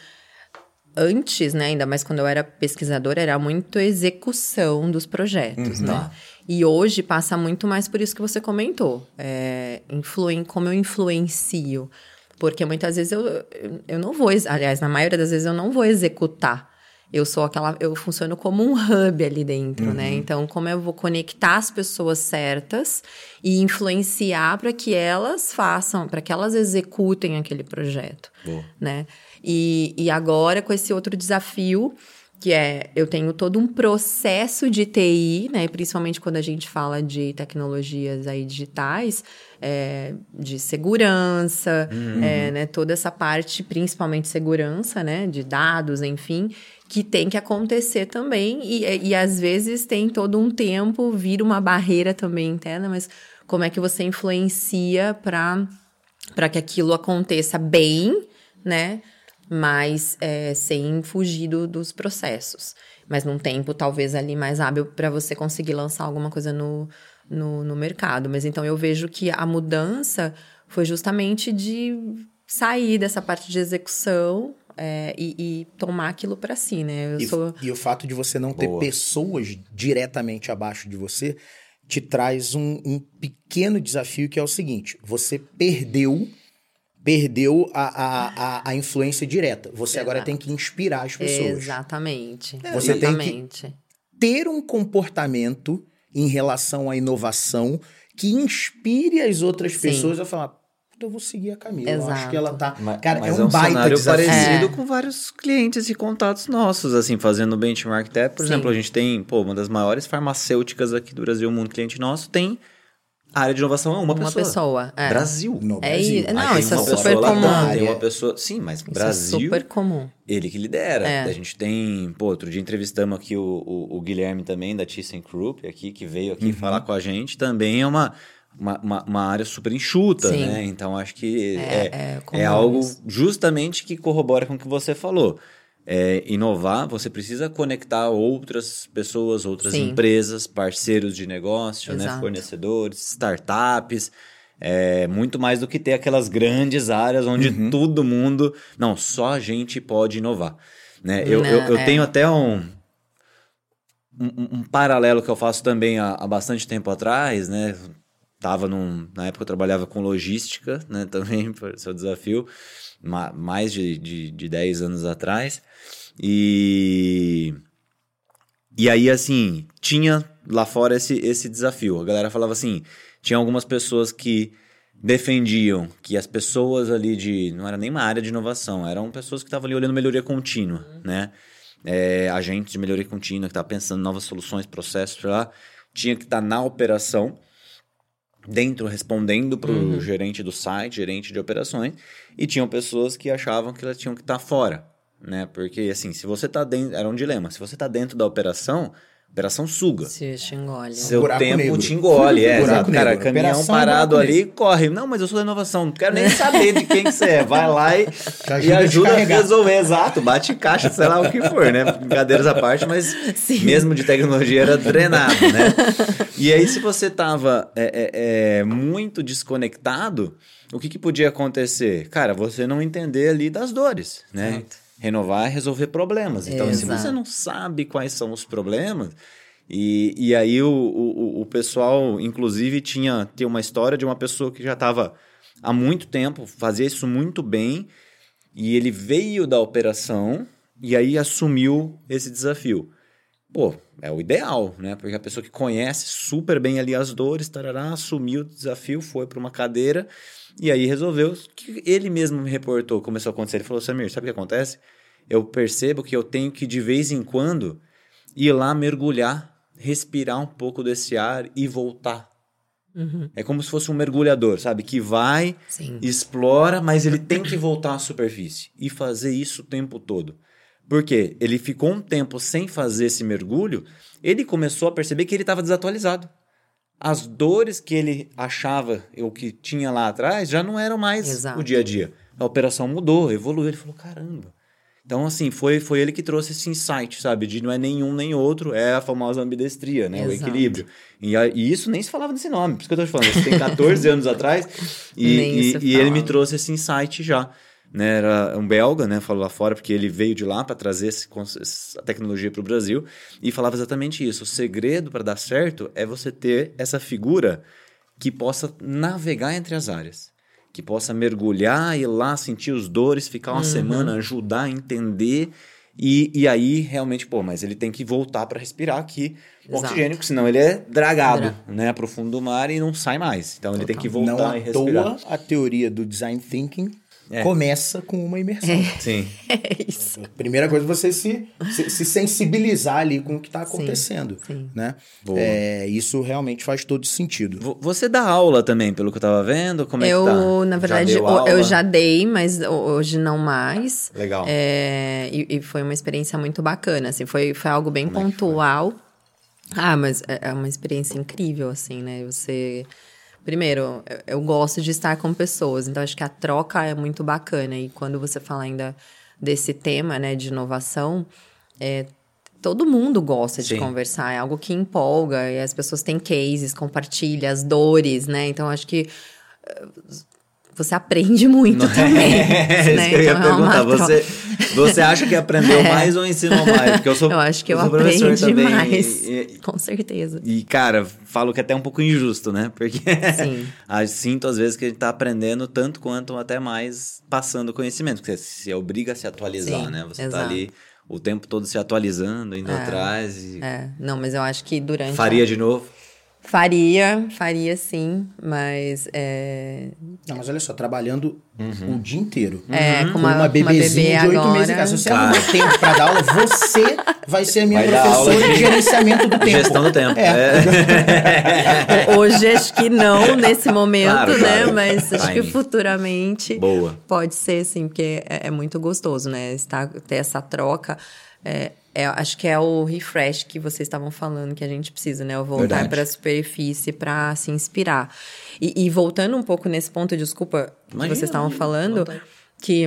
Antes, né? Ainda mais quando eu era pesquisadora, era muito execução dos projetos, Uhum. né? E hoje passa muito mais por isso que você comentou. É, influen, como eu influencio. Porque muitas vezes eu, eu- não vou, aliás, na maioria das vezes eu não vou executar. Eu sou aquela, eu funciono como um hub ali dentro, né? Então, como eu vou conectar as pessoas certas e influenciar para que elas façam, para que elas executem aquele projeto, Boa. né? E, e agora com esse outro desafio que é eu tenho todo um processo de TI, né? Principalmente quando a gente fala de tecnologias aí digitais, é, de segurança, é, né? Toda essa parte, principalmente segurança, né? De dados, enfim, que tem que acontecer também e, e às vezes tem todo um tempo vira uma barreira também interna, mas como é que você influencia para que aquilo aconteça bem, né? Mas é, sem fugir do- dos processos. Mas num tempo, talvez, ali mais hábil para você conseguir lançar alguma coisa no, no, no mercado. Mas então eu vejo que a mudança foi justamente de sair dessa parte de execução é, e, e tomar aquilo para si, né? Eu E, sou. e o fato de você não ter Boa. pessoas diretamente abaixo de você te traz um, um pequeno desafio que é o seguinte: você perdeu perdeu a, a, a, a influência direta. Você agora Exato. tem que inspirar as pessoas. Exatamente. Você tem que- exatamente. Ter um comportamento em relação à inovação que inspire as outras Sim. pessoas a falar. "Puta, Eu vou seguir a Camila. Eu acho Exato. que ela tá. Ma- Cara, mas é um, baita cenário desafio. parecido É. com vários clientes e contatos nossos, assim, fazendo benchmark até, por Sim. exemplo, a gente tem, pô, uma das maiores farmacêuticas aqui do Brasil, um cliente nosso, tem a área de inovação é uma, Uma pessoa. pessoa. é. Brasil. No É Brasil. isso. Não, isso é uma super pessoa lá comum. Tem É. uma pessoa, sim, mas Isso Brasil, é super comum. ele que lidera. É. A gente tem, pô, outro dia entrevistamos aqui o, o, o Guilherme também, da ThyssenKrupp, aqui, que veio aqui falar com a gente, também é uma, uma, uma, uma área super enxuta, Sim. né? Então, acho que É, é, é é, comum algo isso. justamente que corrobora com o que você falou. é, inovar, você precisa conectar outras pessoas, outras Sim. empresas, parceiros de negócio, né, fornecedores, startups. É, muito mais do que ter aquelas grandes áreas onde Uhum. todo mundo. Não, só a gente pode inovar. Né? Eu, Não, eu, eu é. tenho até um, um, um- um paralelo que eu faço também há, há bastante tempo atrás, né? Tava num, na época eu trabalhava com logística, [laughs] né? Também, por seu desafio, ma- mais de, de, de 10 anos atrás. E, e aí, assim, tinha lá fora esse, esse desafio. A galera falava assim: tinha algumas pessoas que defendiam que as pessoas ali de. Não era nem uma área de inovação, eram pessoas que estavam ali olhando melhoria contínua, né? É, agentes de melhoria contínua que estavam pensando em novas soluções, processos, lá, tinha que estar na operação, dentro, respondendo para o gerente do site, gerente de operações, e tinham pessoas que achavam que elas tinham que estar fora, né? Porque, assim, se você está dentro. Era um dilema. Se você está dentro da operação, operação suga. Se te engole. Seu Buraco tempo negro. te engole, é, Buraco. Cara, negro. caminhão Operação parado ali, corre. Não, mas eu sou da inovação, não quero nem saber de quem que você é. Vai lá e, Já e ajuda a ajuda resolver, exato. Bate caixa, sei lá o que for, né? Brincadeiras à parte, mas Sim. mesmo de tecnologia era drenado, né? E aí, se você tava é, é, é, muito desconectado, o que, que podia acontecer? Cara, você não entender ali das dores, né? Certo. Renovar é resolver problemas. Então, se Exato. você não sabe quais são os problemas, e, e aí o, o, o pessoal, inclusive, tinha, tinha uma história de uma pessoa que já estava há muito tempo, fazia isso muito bem, e ele veio da operação e aí assumiu esse desafio. Pô, é o ideal, né? Porque a pessoa que conhece super bem ali as dores, tarará, assumiu o desafio, foi para uma cadeira e aí resolveu. Que ele mesmo me reportou, começou a acontecer. Ele falou: Samir, sabe o que acontece? Eu percebo que eu tenho que, de vez em quando, ir lá mergulhar, respirar um pouco desse ar e voltar. Uhum. É como se fosse um mergulhador, sabe? Que vai, Sim. explora, mas ele tem que voltar à superfície e fazer isso o tempo todo. Por quê? Ele ficou um tempo sem fazer esse mergulho, ele começou a perceber que ele estava desatualizado. As dores que ele achava, ou que tinha lá atrás, já não eram mais Exato. o dia a dia. A operação mudou, evoluiu. Ele falou: caramba. Então, assim, foi, foi ele que trouxe esse insight, sabe? De não é nenhum nem outro, é a famosa ambidestria, né? O Exato. equilíbrio. E, a- e isso nem se falava desse nome, por isso que eu tô te falando. Isso tem 14 [laughs] anos atrás. E, e, e ele me trouxe esse insight já. Né? Era um belga, né? Falou lá fora, porque ele veio de lá para trazer esse, essa tecnologia para o Brasil e falava exatamente isso. O segredo para dar certo é você ter essa figura que possa navegar entre as áreas. Que possa mergulhar, ir lá, sentir os dores, ficar Uhum. uma semana, ajudar a entender. E, e aí, realmente, pô, mas ele tem que voltar para respirar aqui o oxigênio, porque senão ele é dragado, Dra- né, pro fundo do mar e não sai mais. Então ele tem que voltar Não à e respirar. toa, a teoria do design thinking É. começa com uma imersão. Sim. [laughs] É isso. Primeira coisa, você se, se, se sensibilizar ali com o que está acontecendo. sim. Né? Boa. É, isso realmente faz todo sentido. Vo- Você dá aula também, pelo que eu tava vendo? Como é eu, que tá? na verdade, deu eu- já dei, mas hoje não mais. Legal. É, e, e foi uma experiência muito bacana, assim, foi, foi algo bem Como é pontual. Ah, mas é é uma experiência incrível, assim, né? Você. Primeiro, eu, gosto de estar com pessoas, então acho que a troca é muito bacana. E quando você fala ainda desse tema, né, de inovação, é, todo mundo gosta de Sim. conversar, é algo que empolga, e as pessoas têm cases, compartilham as dores, né? Então acho que eh, você aprende [laughs] muito também. [laughs] É, isso né? que eu ia Então, é perguntar. Você, você acha que aprendeu [laughs] mais ou ensinou mais? Porque eu sou, Eu acho que eu professor aprendi também. mais. E, Com certeza. e, cara, falo que é até um pouco injusto, né? Porque Sim. [laughs] a- sinto às vezes que a gente tá aprendendo tanto quanto até mais passando conhecimento. Porque você se obriga a se atualizar, Sim, né? Você tá exato. ali o tempo todo se atualizando, indo É, atrás. E É, não, mas eu acho que durante. a- Faria de novo? Faria, faria sim, mas é, Não, mas olha só, trabalhando o dia inteiro. é Uhum. com Com uma, uma com uma bebezinha bebê de oito meses em casa. Se você arrumar tempo pra dar aula, você vai ser a minha Vai professora de- de gerenciamento do tempo. Gestão do tempo. É. É. [laughs] Hoje acho que não nesse momento, Claro, né? claro. Mas acho que futuramente Boa. pode ser, sim, porque é, é muito gostoso, né? Estar, ter essa troca. É, é, acho que é o refresh que vocês estavam falando que a gente precisa, né? O voltar para a superfície para se inspirar. E, e voltando um pouco nesse ponto, desculpa, que Imagina, vocês estavam falando, vontade. que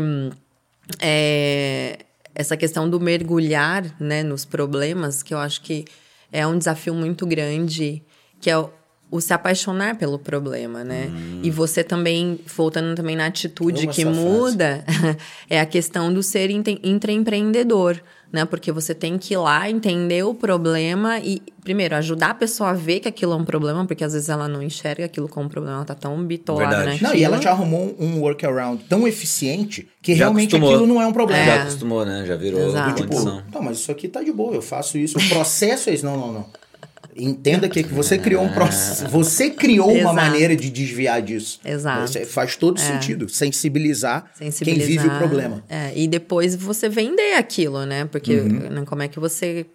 é, essa questão do mergulhar, né, nos problemas, que eu acho que é um desafio muito grande, que é o, o se apaixonar pelo problema, né? Hum. E você também, voltando também na atitude que muda, [laughs] é a questão do ser intraempreendedor, né? Porque você tem que ir lá entender o problema e, primeiro, ajudar a pessoa a ver que aquilo é um problema, porque às vezes ela não enxerga aquilo como um problema, ela tá tão bitolada, né? Não, e ela já arrumou um workaround tão eficiente que já realmente acostumou. aquilo não é um problema. É. Já acostumou, né? Já virou Exato. condição. Tipo, não, mas isso aqui tá de boa, eu faço isso. O processo é isso. Não, não, não. Entenda que você criou um processo, você criou uma maneira de desviar disso. Exato. Você faz todo é. sentido, sensibilizar, sensibilizar, quem vive o problema. É, e depois você vender aquilo, né? Porque uhum. Né, como é que você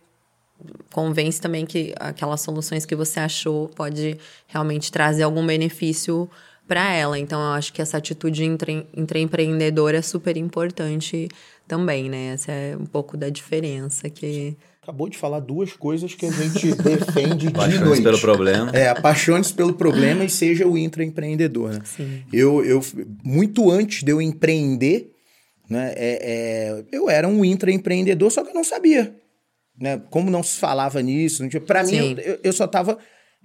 convence também que aquelas soluções que você achou pode realmente trazer algum benefício para ela. Então, eu acho que essa atitude entre, entre empreendedora é super importante também, né? Essa é um pouco da diferença que acabou de falar duas coisas que a gente [laughs] defende de noite. pelo problema. É, apaixone-se pelo problema e seja o intraempreendedor, né? Sim. Eu, eu, muito antes de eu empreender, né, é, é, eu era um intraempreendedor, só que eu não sabia. Né? Como não se falava nisso, para mim, eu, eu só estava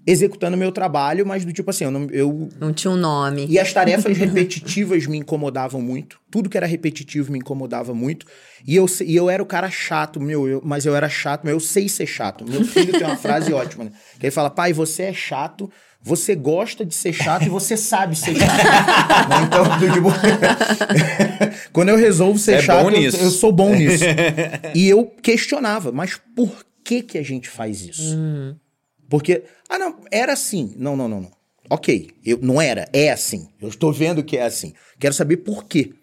executando meu trabalho, mas do tipo assim, eu não, eu não tinha um nome. E as tarefas [laughs] repetitivas me incomodavam muito. Tudo que era repetitivo me incomodava muito. E eu, e eu era o cara chato, meu, eu, mas eu era chato, mas eu sei ser chato. Meu filho tem uma frase [laughs] ótima, né? Que ele fala: pai, você é chato, você gosta de ser chato e você sabe ser chato. [laughs] Né? então, tipo, quando eu resolvo ser é chato, eu, eu, sou bom nisso. e eu questionava, mas por que que a gente faz isso? Hum. Porque, ah, não, era assim. Não, não, não, não. Ok, eu, não era, é assim. Eu estou vendo que é assim. Quero saber por quê.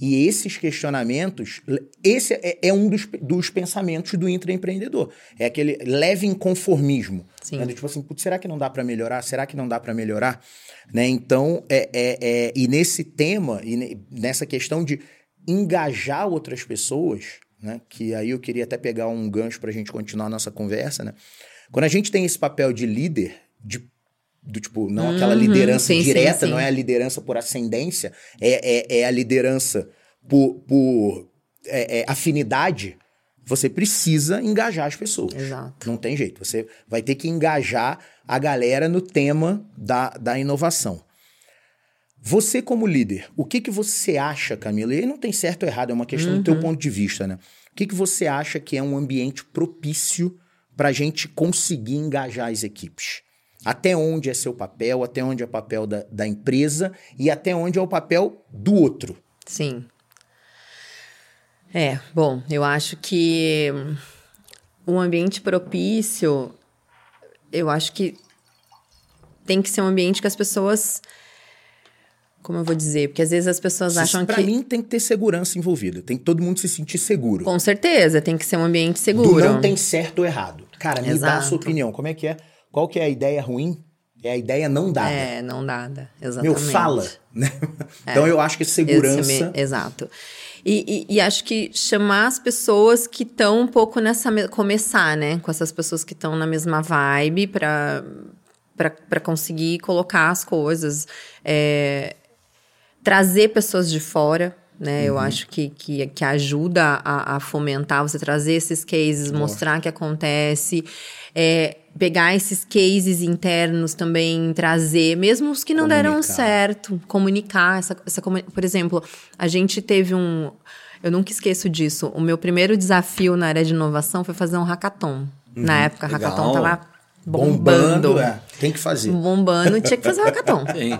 E esses questionamentos, esse é, é um dos, dos, pensamentos do intraempreendedor. É aquele leve inconformismo. Sim. Né? Tipo assim, será que não dá para melhorar? Será que não dá para melhorar? Né? Então, é, é, é, e nesse tema, e nessa questão de engajar outras pessoas, né? que aí eu queria até pegar um gancho para a gente continuar a nossa conversa, né? Quando a gente tem esse papel de líder, de do tipo, não uhum, aquela liderança sim, direta, sim, sim. não é a liderança por ascendência, é, é, é a liderança por, por é, é, afinidade. Você precisa engajar as pessoas. Exato. Não tem jeito. Você vai ter que engajar a galera no tema da, da inovação. Você, como líder, o que, que você acha, Camila? E aí não tem certo ou errado, é uma questão uhum. do teu uhum. ponto de vista, né? O que, que você acha que é um ambiente propício para a gente conseguir engajar as equipes. Até onde é seu papel, até onde é o papel da, da empresa e até onde é o papel do outro. Sim. É, bom, eu acho que um ambiente propício, eu acho que tem que ser um ambiente que as pessoas como eu vou dizer? Porque às vezes as pessoas acham pra que. Pra mim tem que ter segurança envolvida. Tem que todo mundo se sentir seguro. Com certeza, tem que ser um ambiente seguro. Do não tem certo ou errado. Cara, me Exato. dá a sua opinião. Como é que é? Qual que é a ideia ruim? É a ideia não dada. É, não dada. Exatamente. Meu, fala. Né? É. Então eu acho que segurança. Me... Exato. E, e, e, acho que chamar as pessoas que estão um pouco nessa. Começar, né? Com essas pessoas que estão na mesma vibe para para conseguir colocar as coisas. É, trazer pessoas de fora, né? Uhum. Eu acho que, que, que ajuda a, a, fomentar você trazer esses cases, Nossa. mostrar que acontece. É, pegar esses cases internos também, trazer, mesmo os que não comunicar. deram certo, comunicar. Essa, essa, por exemplo, a gente teve um. Eu nunca esqueço disso. O meu primeiro desafio na área de inovação foi fazer um hackathon. Uhum. Na época, Legal. hackathon tava bombando. bombando é. Tem que fazer. Bombando, tinha que fazer um hackathon. [laughs] Sim.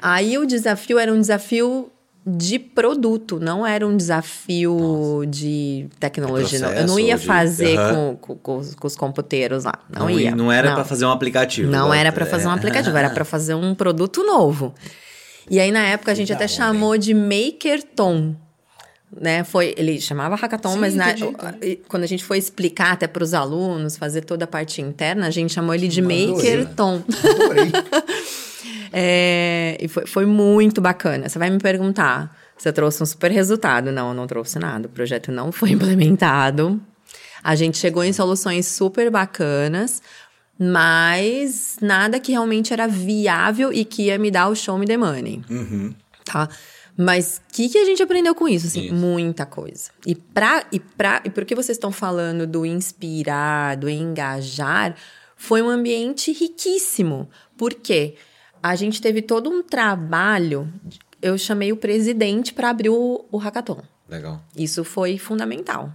Aí o desafio era um desafio de produto, não era um desafio Nossa. de tecnologia. Processo, eu não ia fazer de... uhum. com, com, com, os computeiros lá. Não, não ia. Não era para fazer um aplicativo. Não era para fazer um é. aplicativo, era para fazer um produto novo. E aí, na época, a gente até chamou de Makerton. Né, foi, ele chamava hackathon, Sim, mas na, quando a gente foi explicar até para os alunos, fazer toda a parte interna, a gente chamou ele de Makerton. Adorei. [laughs] É, e foi, foi muito bacana. Você vai me perguntar, você trouxe um super resultado. Não, eu não trouxe nada. O projeto não foi [laughs] implementado. A gente chegou em soluções super bacanas, mas nada que realmente era viável e que ia me dar o show me the money. Uhum. Tá? Mas o que, que a gente aprendeu com isso? Assim, Isso. muita coisa. E pra, e pra, e porque vocês estão falando do inspirar, do engajar, foi um ambiente riquíssimo. Por quê? A gente teve todo um trabalho. Eu chamei o presidente para abrir o, o hackathon. Legal. Isso foi fundamental.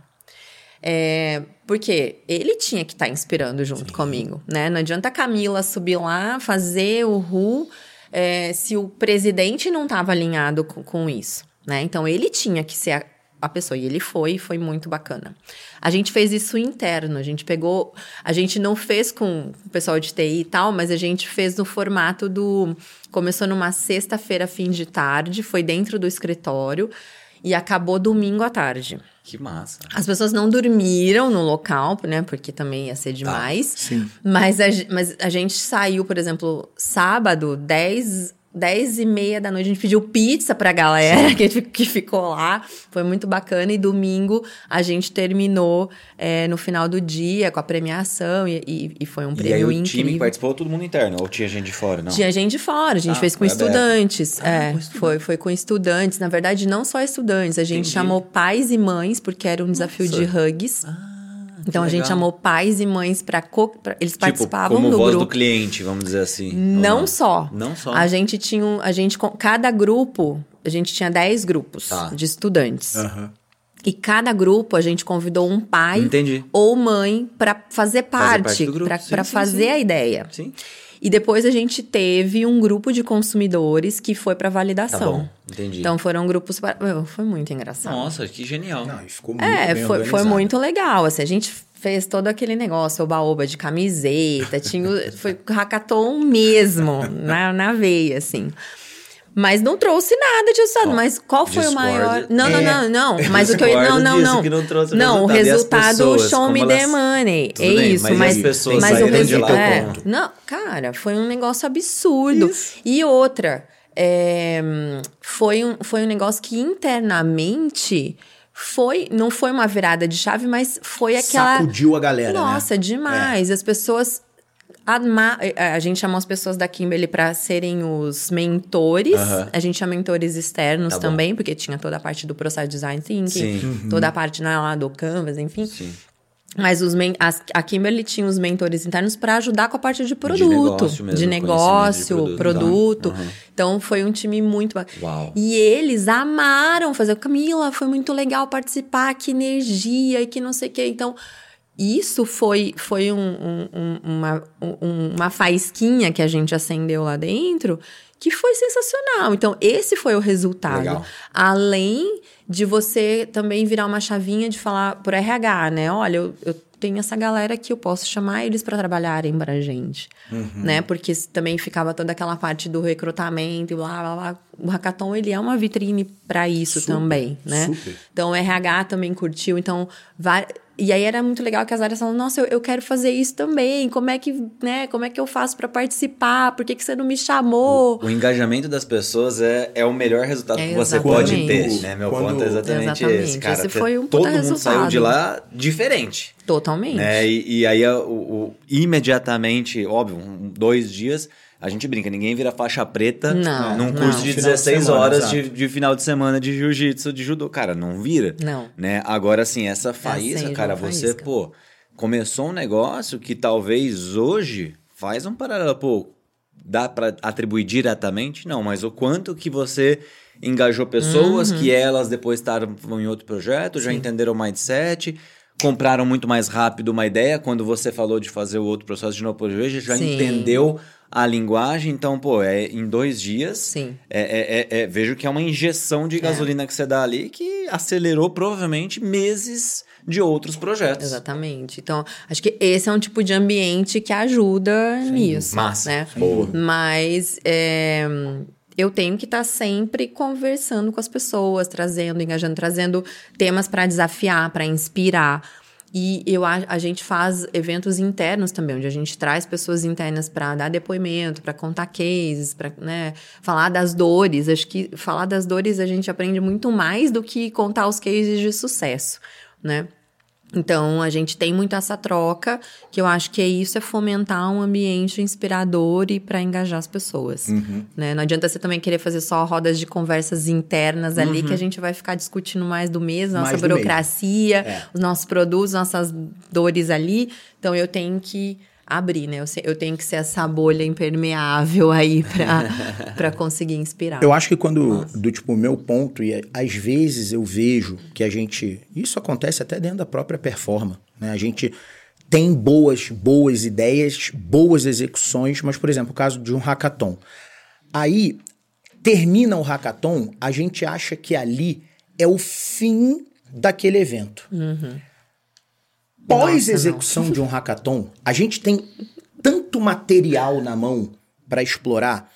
É, porque ele tinha que estar inspirando junto comigo, né? Não adianta a Camila subir lá, fazer o RU, é, se o presidente não estava alinhado com, com isso, né? Então, ele tinha que ser a, a pessoa, e ele foi, foi muito bacana. A gente fez isso interno, a gente pegou... A gente não fez com o pessoal de TI e tal, mas a gente fez no formato do... Começou numa sexta-feira, fim de tarde, foi dentro do escritório, e acabou domingo à tarde. Que massa. As pessoas não dormiram no local, né? Porque também ia ser demais. Sim. Mas, a, mas a gente saiu, por exemplo, sábado, 10, 10 e meia da noite, a gente pediu pizza pra galera [laughs] que, que ficou lá. Foi muito bacana. E domingo a gente terminou é, no final do dia com a premiação e, e- e foi um E aí prêmio o incrível. time que participou, todo mundo interno? Ou tinha gente de fora, não? Tinha gente de fora, a gente Ah, fez com estudantes. Ah, é, com foi, foi com estudantes. Na verdade, não só estudantes, a gente Entendi. chamou pais e mães, porque era um desafio de hugs. Então a gente chamou pais e mães para eles participavam tipo, como do voz grupo. do cliente, vamos dizer assim. ou Não, só. Não só. A gente tinha um, a gente com- cada grupo, a gente tinha 10 grupos Tá. de estudantes. Aham. E cada grupo a gente convidou um pai Entendi. ou mãe para fazer parte, parte do grupo. para Sim, sim, fazer sim. a ideia. Sim. E depois a gente teve um grupo de consumidores que foi para Tá validação. bom, entendi. Então foram grupos para. Foi muito engraçado. Nossa, que genial. Não, ficou muito é, bem foi, foi muito legal. Assim, a gente fez todo aquele negócio, oba-oba de camiseta, tinha, o- foi hackathon mesmo, [laughs] na, na veia, assim. Mas não trouxe nada de resultado. Ó, mas qual foi o maior. Não, não, É. não, não. [laughs] Mas o que eu. Não, não, não. que não trouxe Não, o resultado. As resultado pessoas, show me elas- the money. Tudo é bem, isso, mas mas. as pessoas mas o resultado. É, não, cara, foi um negócio absurdo. E outra, é, foi, um, foi um negócio que internamente foi. Não foi uma virada de chave, mas foi aquela. Sacudiu a galera, Nossa, né? demais. As pessoas. Ama... A gente chamou as pessoas da Kimberly para serem os mentores. Aham. A gente tinha mentores externos Tá bom. também, porque tinha toda a parte do processo de design thinking, Sim. toda a parte né, lá do Canvas, enfim. Sim. Mas os men- as- a Kimberly tinha os mentores internos para ajudar com a parte de produto, negócio mesmo, de conhecimento de negócio, produto, produto. Uhum. Então foi um time muito. E eles amaram fazer. Camila, foi muito legal participar, que energia e que não sei o quê. Então isso foi, foi um- um- um- uma, um- uma faísquinha que a gente acendeu lá dentro que foi sensacional. Então, esse foi o resultado. Legal. Além de você também virar uma chavinha de falar por RH, né? Olha, eu, eu tenho essa galera que eu posso chamar eles para trabalharem pra gente, né? Porque também ficava toda aquela parte do recrutamento e blá, blá, blá. O Hackathon, ele é uma vitrine para isso Super, também, né? super. Então, o RH também curtiu. Então. E aí era muito legal que as áreas falavam, nossa, eu, eu quero fazer isso também. Como é que, né? Como é que eu faço para participar? Por que, que você não me chamou? O engajamento das pessoas é, é o melhor resultado É, que você exatamente. pode ter, né? Meu Quando- ponto é exatamente, Exatamente. esse, cara. Esse foi um todo mundo saiu de resultado. lá diferente. Totalmente. Né? E, e aí, o, o- imediatamente, óbvio, um- dois dias, a gente brinca, ninguém vira faixa preta Não, num não. curso de Final de 16 semana, horas de, de final de semana de jiu-jitsu, de judô. Cara, não vira. Não. Né? Agora, assim, essa faísca, Acende cara, uma você, faísca. pô, começou um negócio que talvez hoje faz um paralelo, pô, dá pra atribuir diretamente? Não, mas o quanto que você engajou pessoas Uhum. que elas depois estavam em outro projeto, já entenderam o mindset, compraram muito mais rápido uma ideia, quando você falou de fazer o outro processo de novo projeto, já Sim. entendeu a linguagem, então, pô, é em dois dias, Sim. é, é- é- é- vejo que é uma injeção de gasolina que você dá ali que acelerou provavelmente meses de outros projetos. Exatamente. Então, acho que esse é um tipo de ambiente que ajuda nisso. massa. Né? Boa. Mas é, eu tenho que estar sempre conversando com as pessoas, trazendo, engajando, trazendo temas para desafiar, para inspirar. E eu, a, a gente faz eventos internos também, onde a gente traz pessoas internas para dar depoimento, para contar cases, para né, falar das dores. Acho que falar das dores a gente aprende muito mais do que contar os cases de sucesso, né? Então, a gente tem muito essa troca, que eu acho que é isso, é fomentar um ambiente inspirador e para engajar as pessoas. Uhum. Né? Não adianta você também querer fazer só rodas de conversas internas ali, que a gente vai ficar discutindo mais do mesmo, nossa Mais burocracia, É. os nossos produtos, nossas dores ali. Então, eu tenho que abrir, né? Eu, se- eu tenho que ser essa bolha impermeável aí pra, [laughs] pra conseguir inspirar. Eu acho que quando, do tipo, o meu ponto, e às vezes eu vejo que a gente. Isso acontece até dentro da própria performance. Né? A gente tem boas, boas ideias, boas execuções, mas, por exemplo, o caso de um hackathon. Aí termina o hackathon, a gente acha que ali é o fim daquele evento. Pós-execução de um hackathon, a gente tem tanto material na mão para explorar.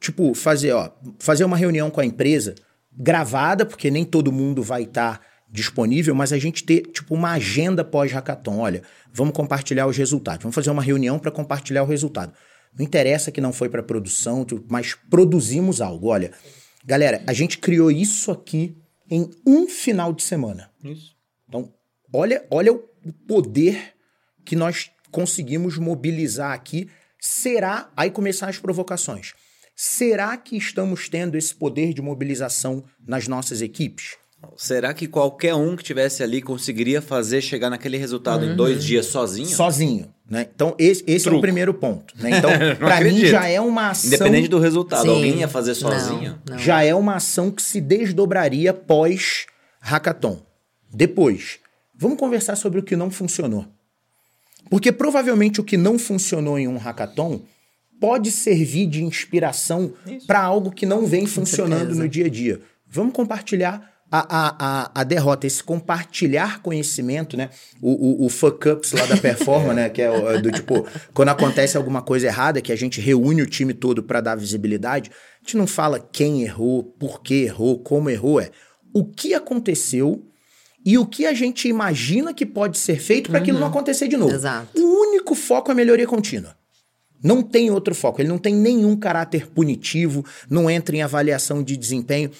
Tipo, fazer, ó, fazer uma reunião com a empresa gravada, porque nem todo mundo vai estar disponível, mas a gente ter tipo uma agenda pós-hackathon. Olha, vamos compartilhar os resultados. Vamos fazer uma reunião para compartilhar o resultado. Não interessa que não foi para produção, mas produzimos algo. Olha, galera, a gente criou isso aqui em um final de semana. Isso. Olha, olha o poder que nós conseguimos mobilizar aqui. Será. Aí começar as provocações. Será que estamos tendo esse poder de mobilização nas nossas equipes? Será que qualquer um que tivesse ali conseguiria fazer chegar naquele resultado em dois dias sozinho? Sozinho. Né? Então, esse, esse é o primeiro ponto. Né? Então, [laughs] para mim, já é uma ação. Independente do resultado, Sim. alguém ia fazer Não, sozinho? não. já é uma ação que se desdobraria pós hackathon. Depois, vamos conversar sobre o que não funcionou. Porque provavelmente o que não funcionou em um hackathon pode servir de inspiração para algo que não vem funcionando certeza. no dia a dia. Vamos compartilhar a, a, a, a derrota, esse compartilhar conhecimento, né? O, o, o fuck ups lá da performance, [laughs] né? Que é o- do tipo, quando acontece alguma coisa errada, que a gente reúne o time todo para dar visibilidade, a gente não fala quem errou, por que errou, como errou, é o que aconteceu e o que a gente imagina que pode ser feito para aquilo não acontecer de novo. Exato. O único foco é a melhoria contínua. Não tem outro foco. Ele não tem nenhum caráter punitivo, não entra em avaliação de desempenho.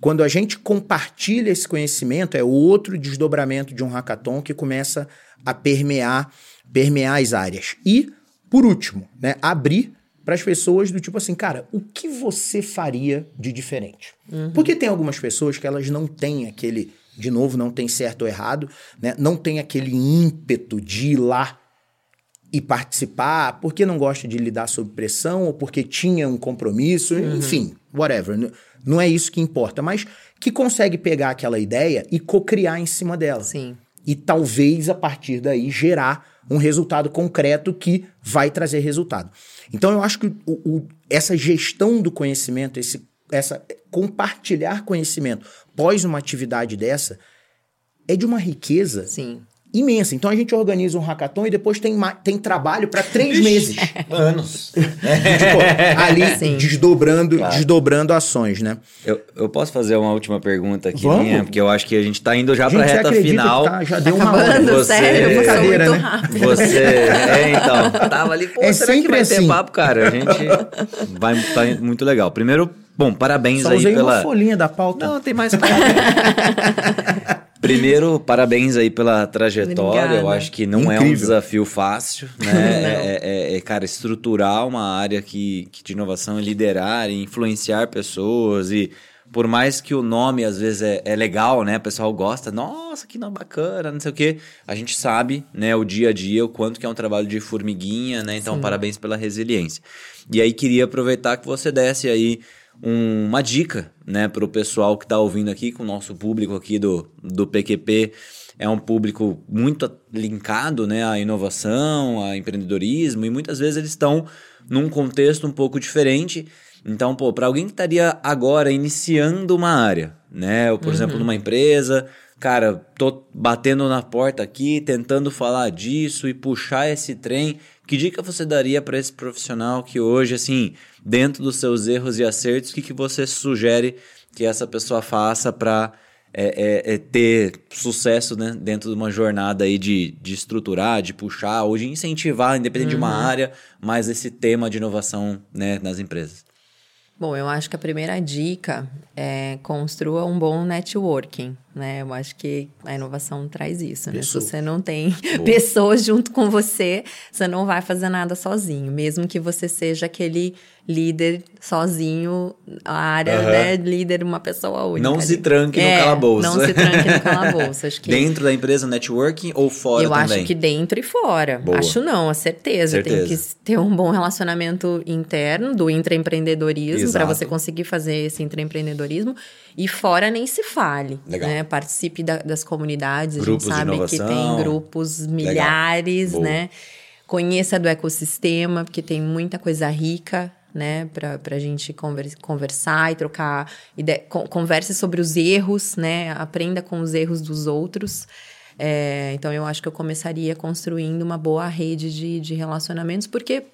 Quando a gente compartilha esse conhecimento, é outro desdobramento de um hackathon que começa a permear, permear as áreas. E, por último, né, abrir para as pessoas do tipo assim, cara, o que você faria de diferente? Porque tem algumas pessoas que elas não têm aquele, de novo, não tem certo ou errado, né, não tem aquele ímpeto de ir lá e participar, porque não gosta de lidar sob pressão, ou porque tinha um compromisso, enfim, whatever. Não é isso que importa, mas que consegue pegar aquela ideia e co-criar em cima dela. Sim. E talvez a partir daí gerar um resultado concreto que vai trazer resultado. Então eu acho que o- o- essa gestão do conhecimento, esse, essa compartilhar conhecimento pós uma atividade dessa é de uma riqueza Sim. Imensa. Então a gente organiza um hackathon e depois tem, tem trabalho para três meses. [laughs] Anos. [laughs] tipo, ali Sim. desdobrando, desdobrando ações, né? Eu, eu posso fazer uma última pergunta aqui, Vamos. minha? Porque eu acho que a gente tá indo já pra você reta final. que tá, já deu uma Acabando, hora. Você- sério, né? rápido. Você. É, então. [laughs] Tava ali, pô, É será que sempre vai ter assim. papo, cara? A gente vai tá muito legal. Primeiro, bom, parabéns Só aí usei pela. uma folhinha da pauta. Não, tem mais Primeiro, parabéns aí pela trajetória. Eu Obrigada. acho que não é um Incrível. desafio fácil, né? [laughs] é, é- é, cara, estruturar uma área que, que de inovação é liderar e influenciar pessoas e por mais que o nome às vezes é, é legal, né? O pessoal gosta, nossa, que nome bacana, não sei o quê. A gente sabe, né, o dia a dia, o quanto que é um trabalho de formiguinha, né? Então, parabéns pela resiliência. E aí, queria aproveitar que você desse aí um- uma dica, né, para o pessoal que está ouvindo aqui, com o nosso público aqui do, do PQP. É um público muito linkado né, à inovação, a empreendedorismo, e muitas vezes eles estão num contexto um pouco diferente. Então, pô, para alguém que estaria agora iniciando uma área, né, ou por exemplo, numa empresa, cara, tô batendo na porta aqui, tentando falar disso e puxar esse trem, que dica você daria para esse profissional que hoje, assim, dentro dos seus erros e acertos, o que, que você sugere que essa pessoa faça para ter sucesso né, dentro de uma jornada aí de, de estruturar, de puxar, ou de incentivar, independente de uma área, mais esse tema de inovação né, nas empresas? Bom, eu acho que a primeira dica é construa um bom networking, né? Eu acho que a inovação traz isso, né? Se você não tem Boa. pessoas junto com você, você não vai fazer nada sozinho, mesmo que você seja aquele líder sozinho, a área, uhum. né? Líder, uma pessoa única. Não ali. se tranque é, no calabouço. Não se tranque no calabouço. [laughs] Acho que... Dentro da empresa, networking ou fora eu também? Eu acho que dentro e fora. Boa. Acho não, a certeza. certeza. Tem que ter um bom relacionamento interno do intraempreendedorismo para você conseguir fazer esse intraempreendedorismo. E fora nem se fale. Legal. Né? Participe da, das comunidades. Grupos a gente sabe que tem grupos milhares, né? Conheça do ecossistema, porque tem muita coisa rica né, para a gente conversar e trocar ideia, converse sobre os erros, né, aprenda com os erros dos outros. É, então eu acho que eu começaria construindo uma boa rede de, de relacionamentos, porque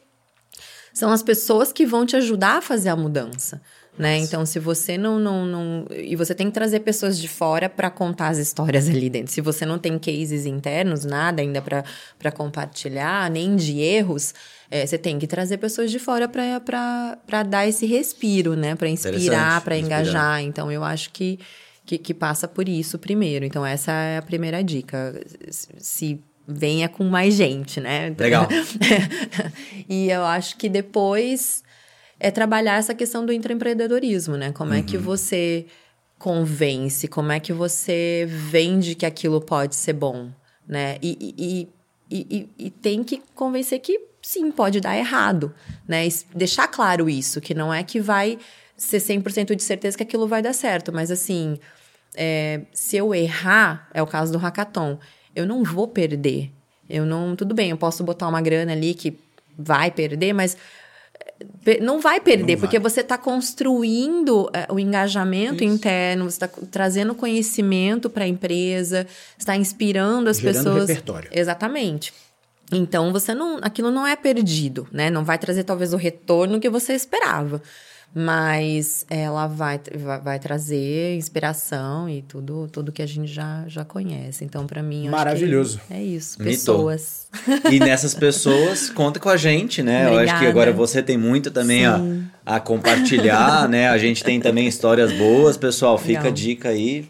são as pessoas que vão te ajudar a fazer a mudança. Né? Então, se você não, não, não. E você tem que trazer pessoas de fora para contar as histórias ali dentro. Se você não tem cases internos, nada ainda para compartilhar, nem de erros, é, você tem que trazer pessoas de fora para dar esse respiro, né? Para inspirar, para engajar. Então, eu acho que, que, que passa por isso primeiro. Então, essa é a primeira dica. Se venha com mais gente, né? Legal. [laughs] e eu acho que depois é trabalhar essa questão do intraempreendedorismo, né? Como uhum. é que uhum. você convence, como é que você vende que aquilo pode ser bom, né? E, e, e, e, tem que convencer que sim, pode dar errado, né? E deixar claro isso, que não é que vai ser 100% de certeza que aquilo vai dar certo, mas assim, é, se eu errar, é o caso do hackathon, eu não vou perder. Eu não, tudo bem, eu posso botar uma grana ali que vai perder, mas não vai perder, não porque vai. você está construindo é, o engajamento Isso. interno, você está trazendo conhecimento para a empresa, está inspirando as Gerando pessoas. Repertório. Exatamente. Então você não, aquilo não é perdido, né? Não vai trazer talvez o retorno que você esperava, mas ela vai, vai, vai trazer inspiração e tudo, tudo que a gente já, já conhece. Então para mim maravilhoso. é isso, pessoas. E nessas pessoas conta com a gente, né? Obrigada. Eu acho que agora você tem muito também a, a compartilhar, né? A gente tem também histórias boas, pessoal. Fica Legal. a dica aí.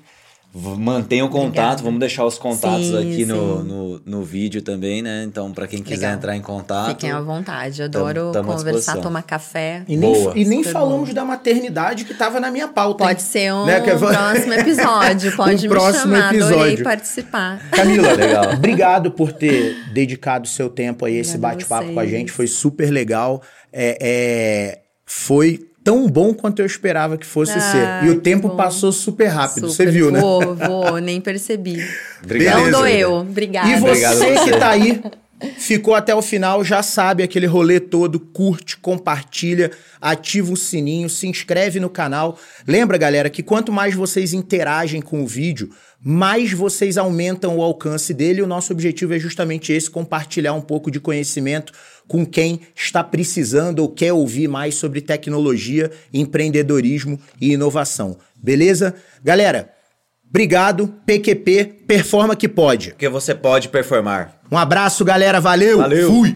Mantenha o contato, Obrigada. vamos deixar os contatos sim, aqui no, no, no, vídeo também, né? Então, para quem quiser Legal. entrar em contato. Fiquem à vontade, adoro tamo, tamo conversar, tomar café. E nem, e nem falamos bom. da maternidade que estava na minha pauta. Pode hein? ser um né? próximo episódio, [laughs] pode um me próximo chamar, episódio. adorei participar. Camila, [laughs] Legal. obrigado por ter dedicado seu tempo aí, esse bate-papo com a gente, foi super legal. É, é, foi tão bom quanto eu esperava que fosse ah, ser. E o tempo bom. passou super rápido, super. você viu, né? Vou, vou, nem percebi. Obrigado. Não doeu, obrigada. E você Obrigado que tá aí, ficou até o final, já sabe aquele rolê todo, curte, compartilha, ativa o sininho, se inscreve no canal. Lembra, galera, que quanto mais vocês interagem com o vídeo, mais vocês aumentam o alcance dele. O nosso objetivo é justamente esse: compartilhar um pouco de conhecimento com quem está precisando ou quer ouvir mais sobre tecnologia, empreendedorismo e inovação. Beleza? Galera, obrigado. PQP, performa que pode. Porque você pode performar. Um abraço, galera. Valeu. Valeu. Fui.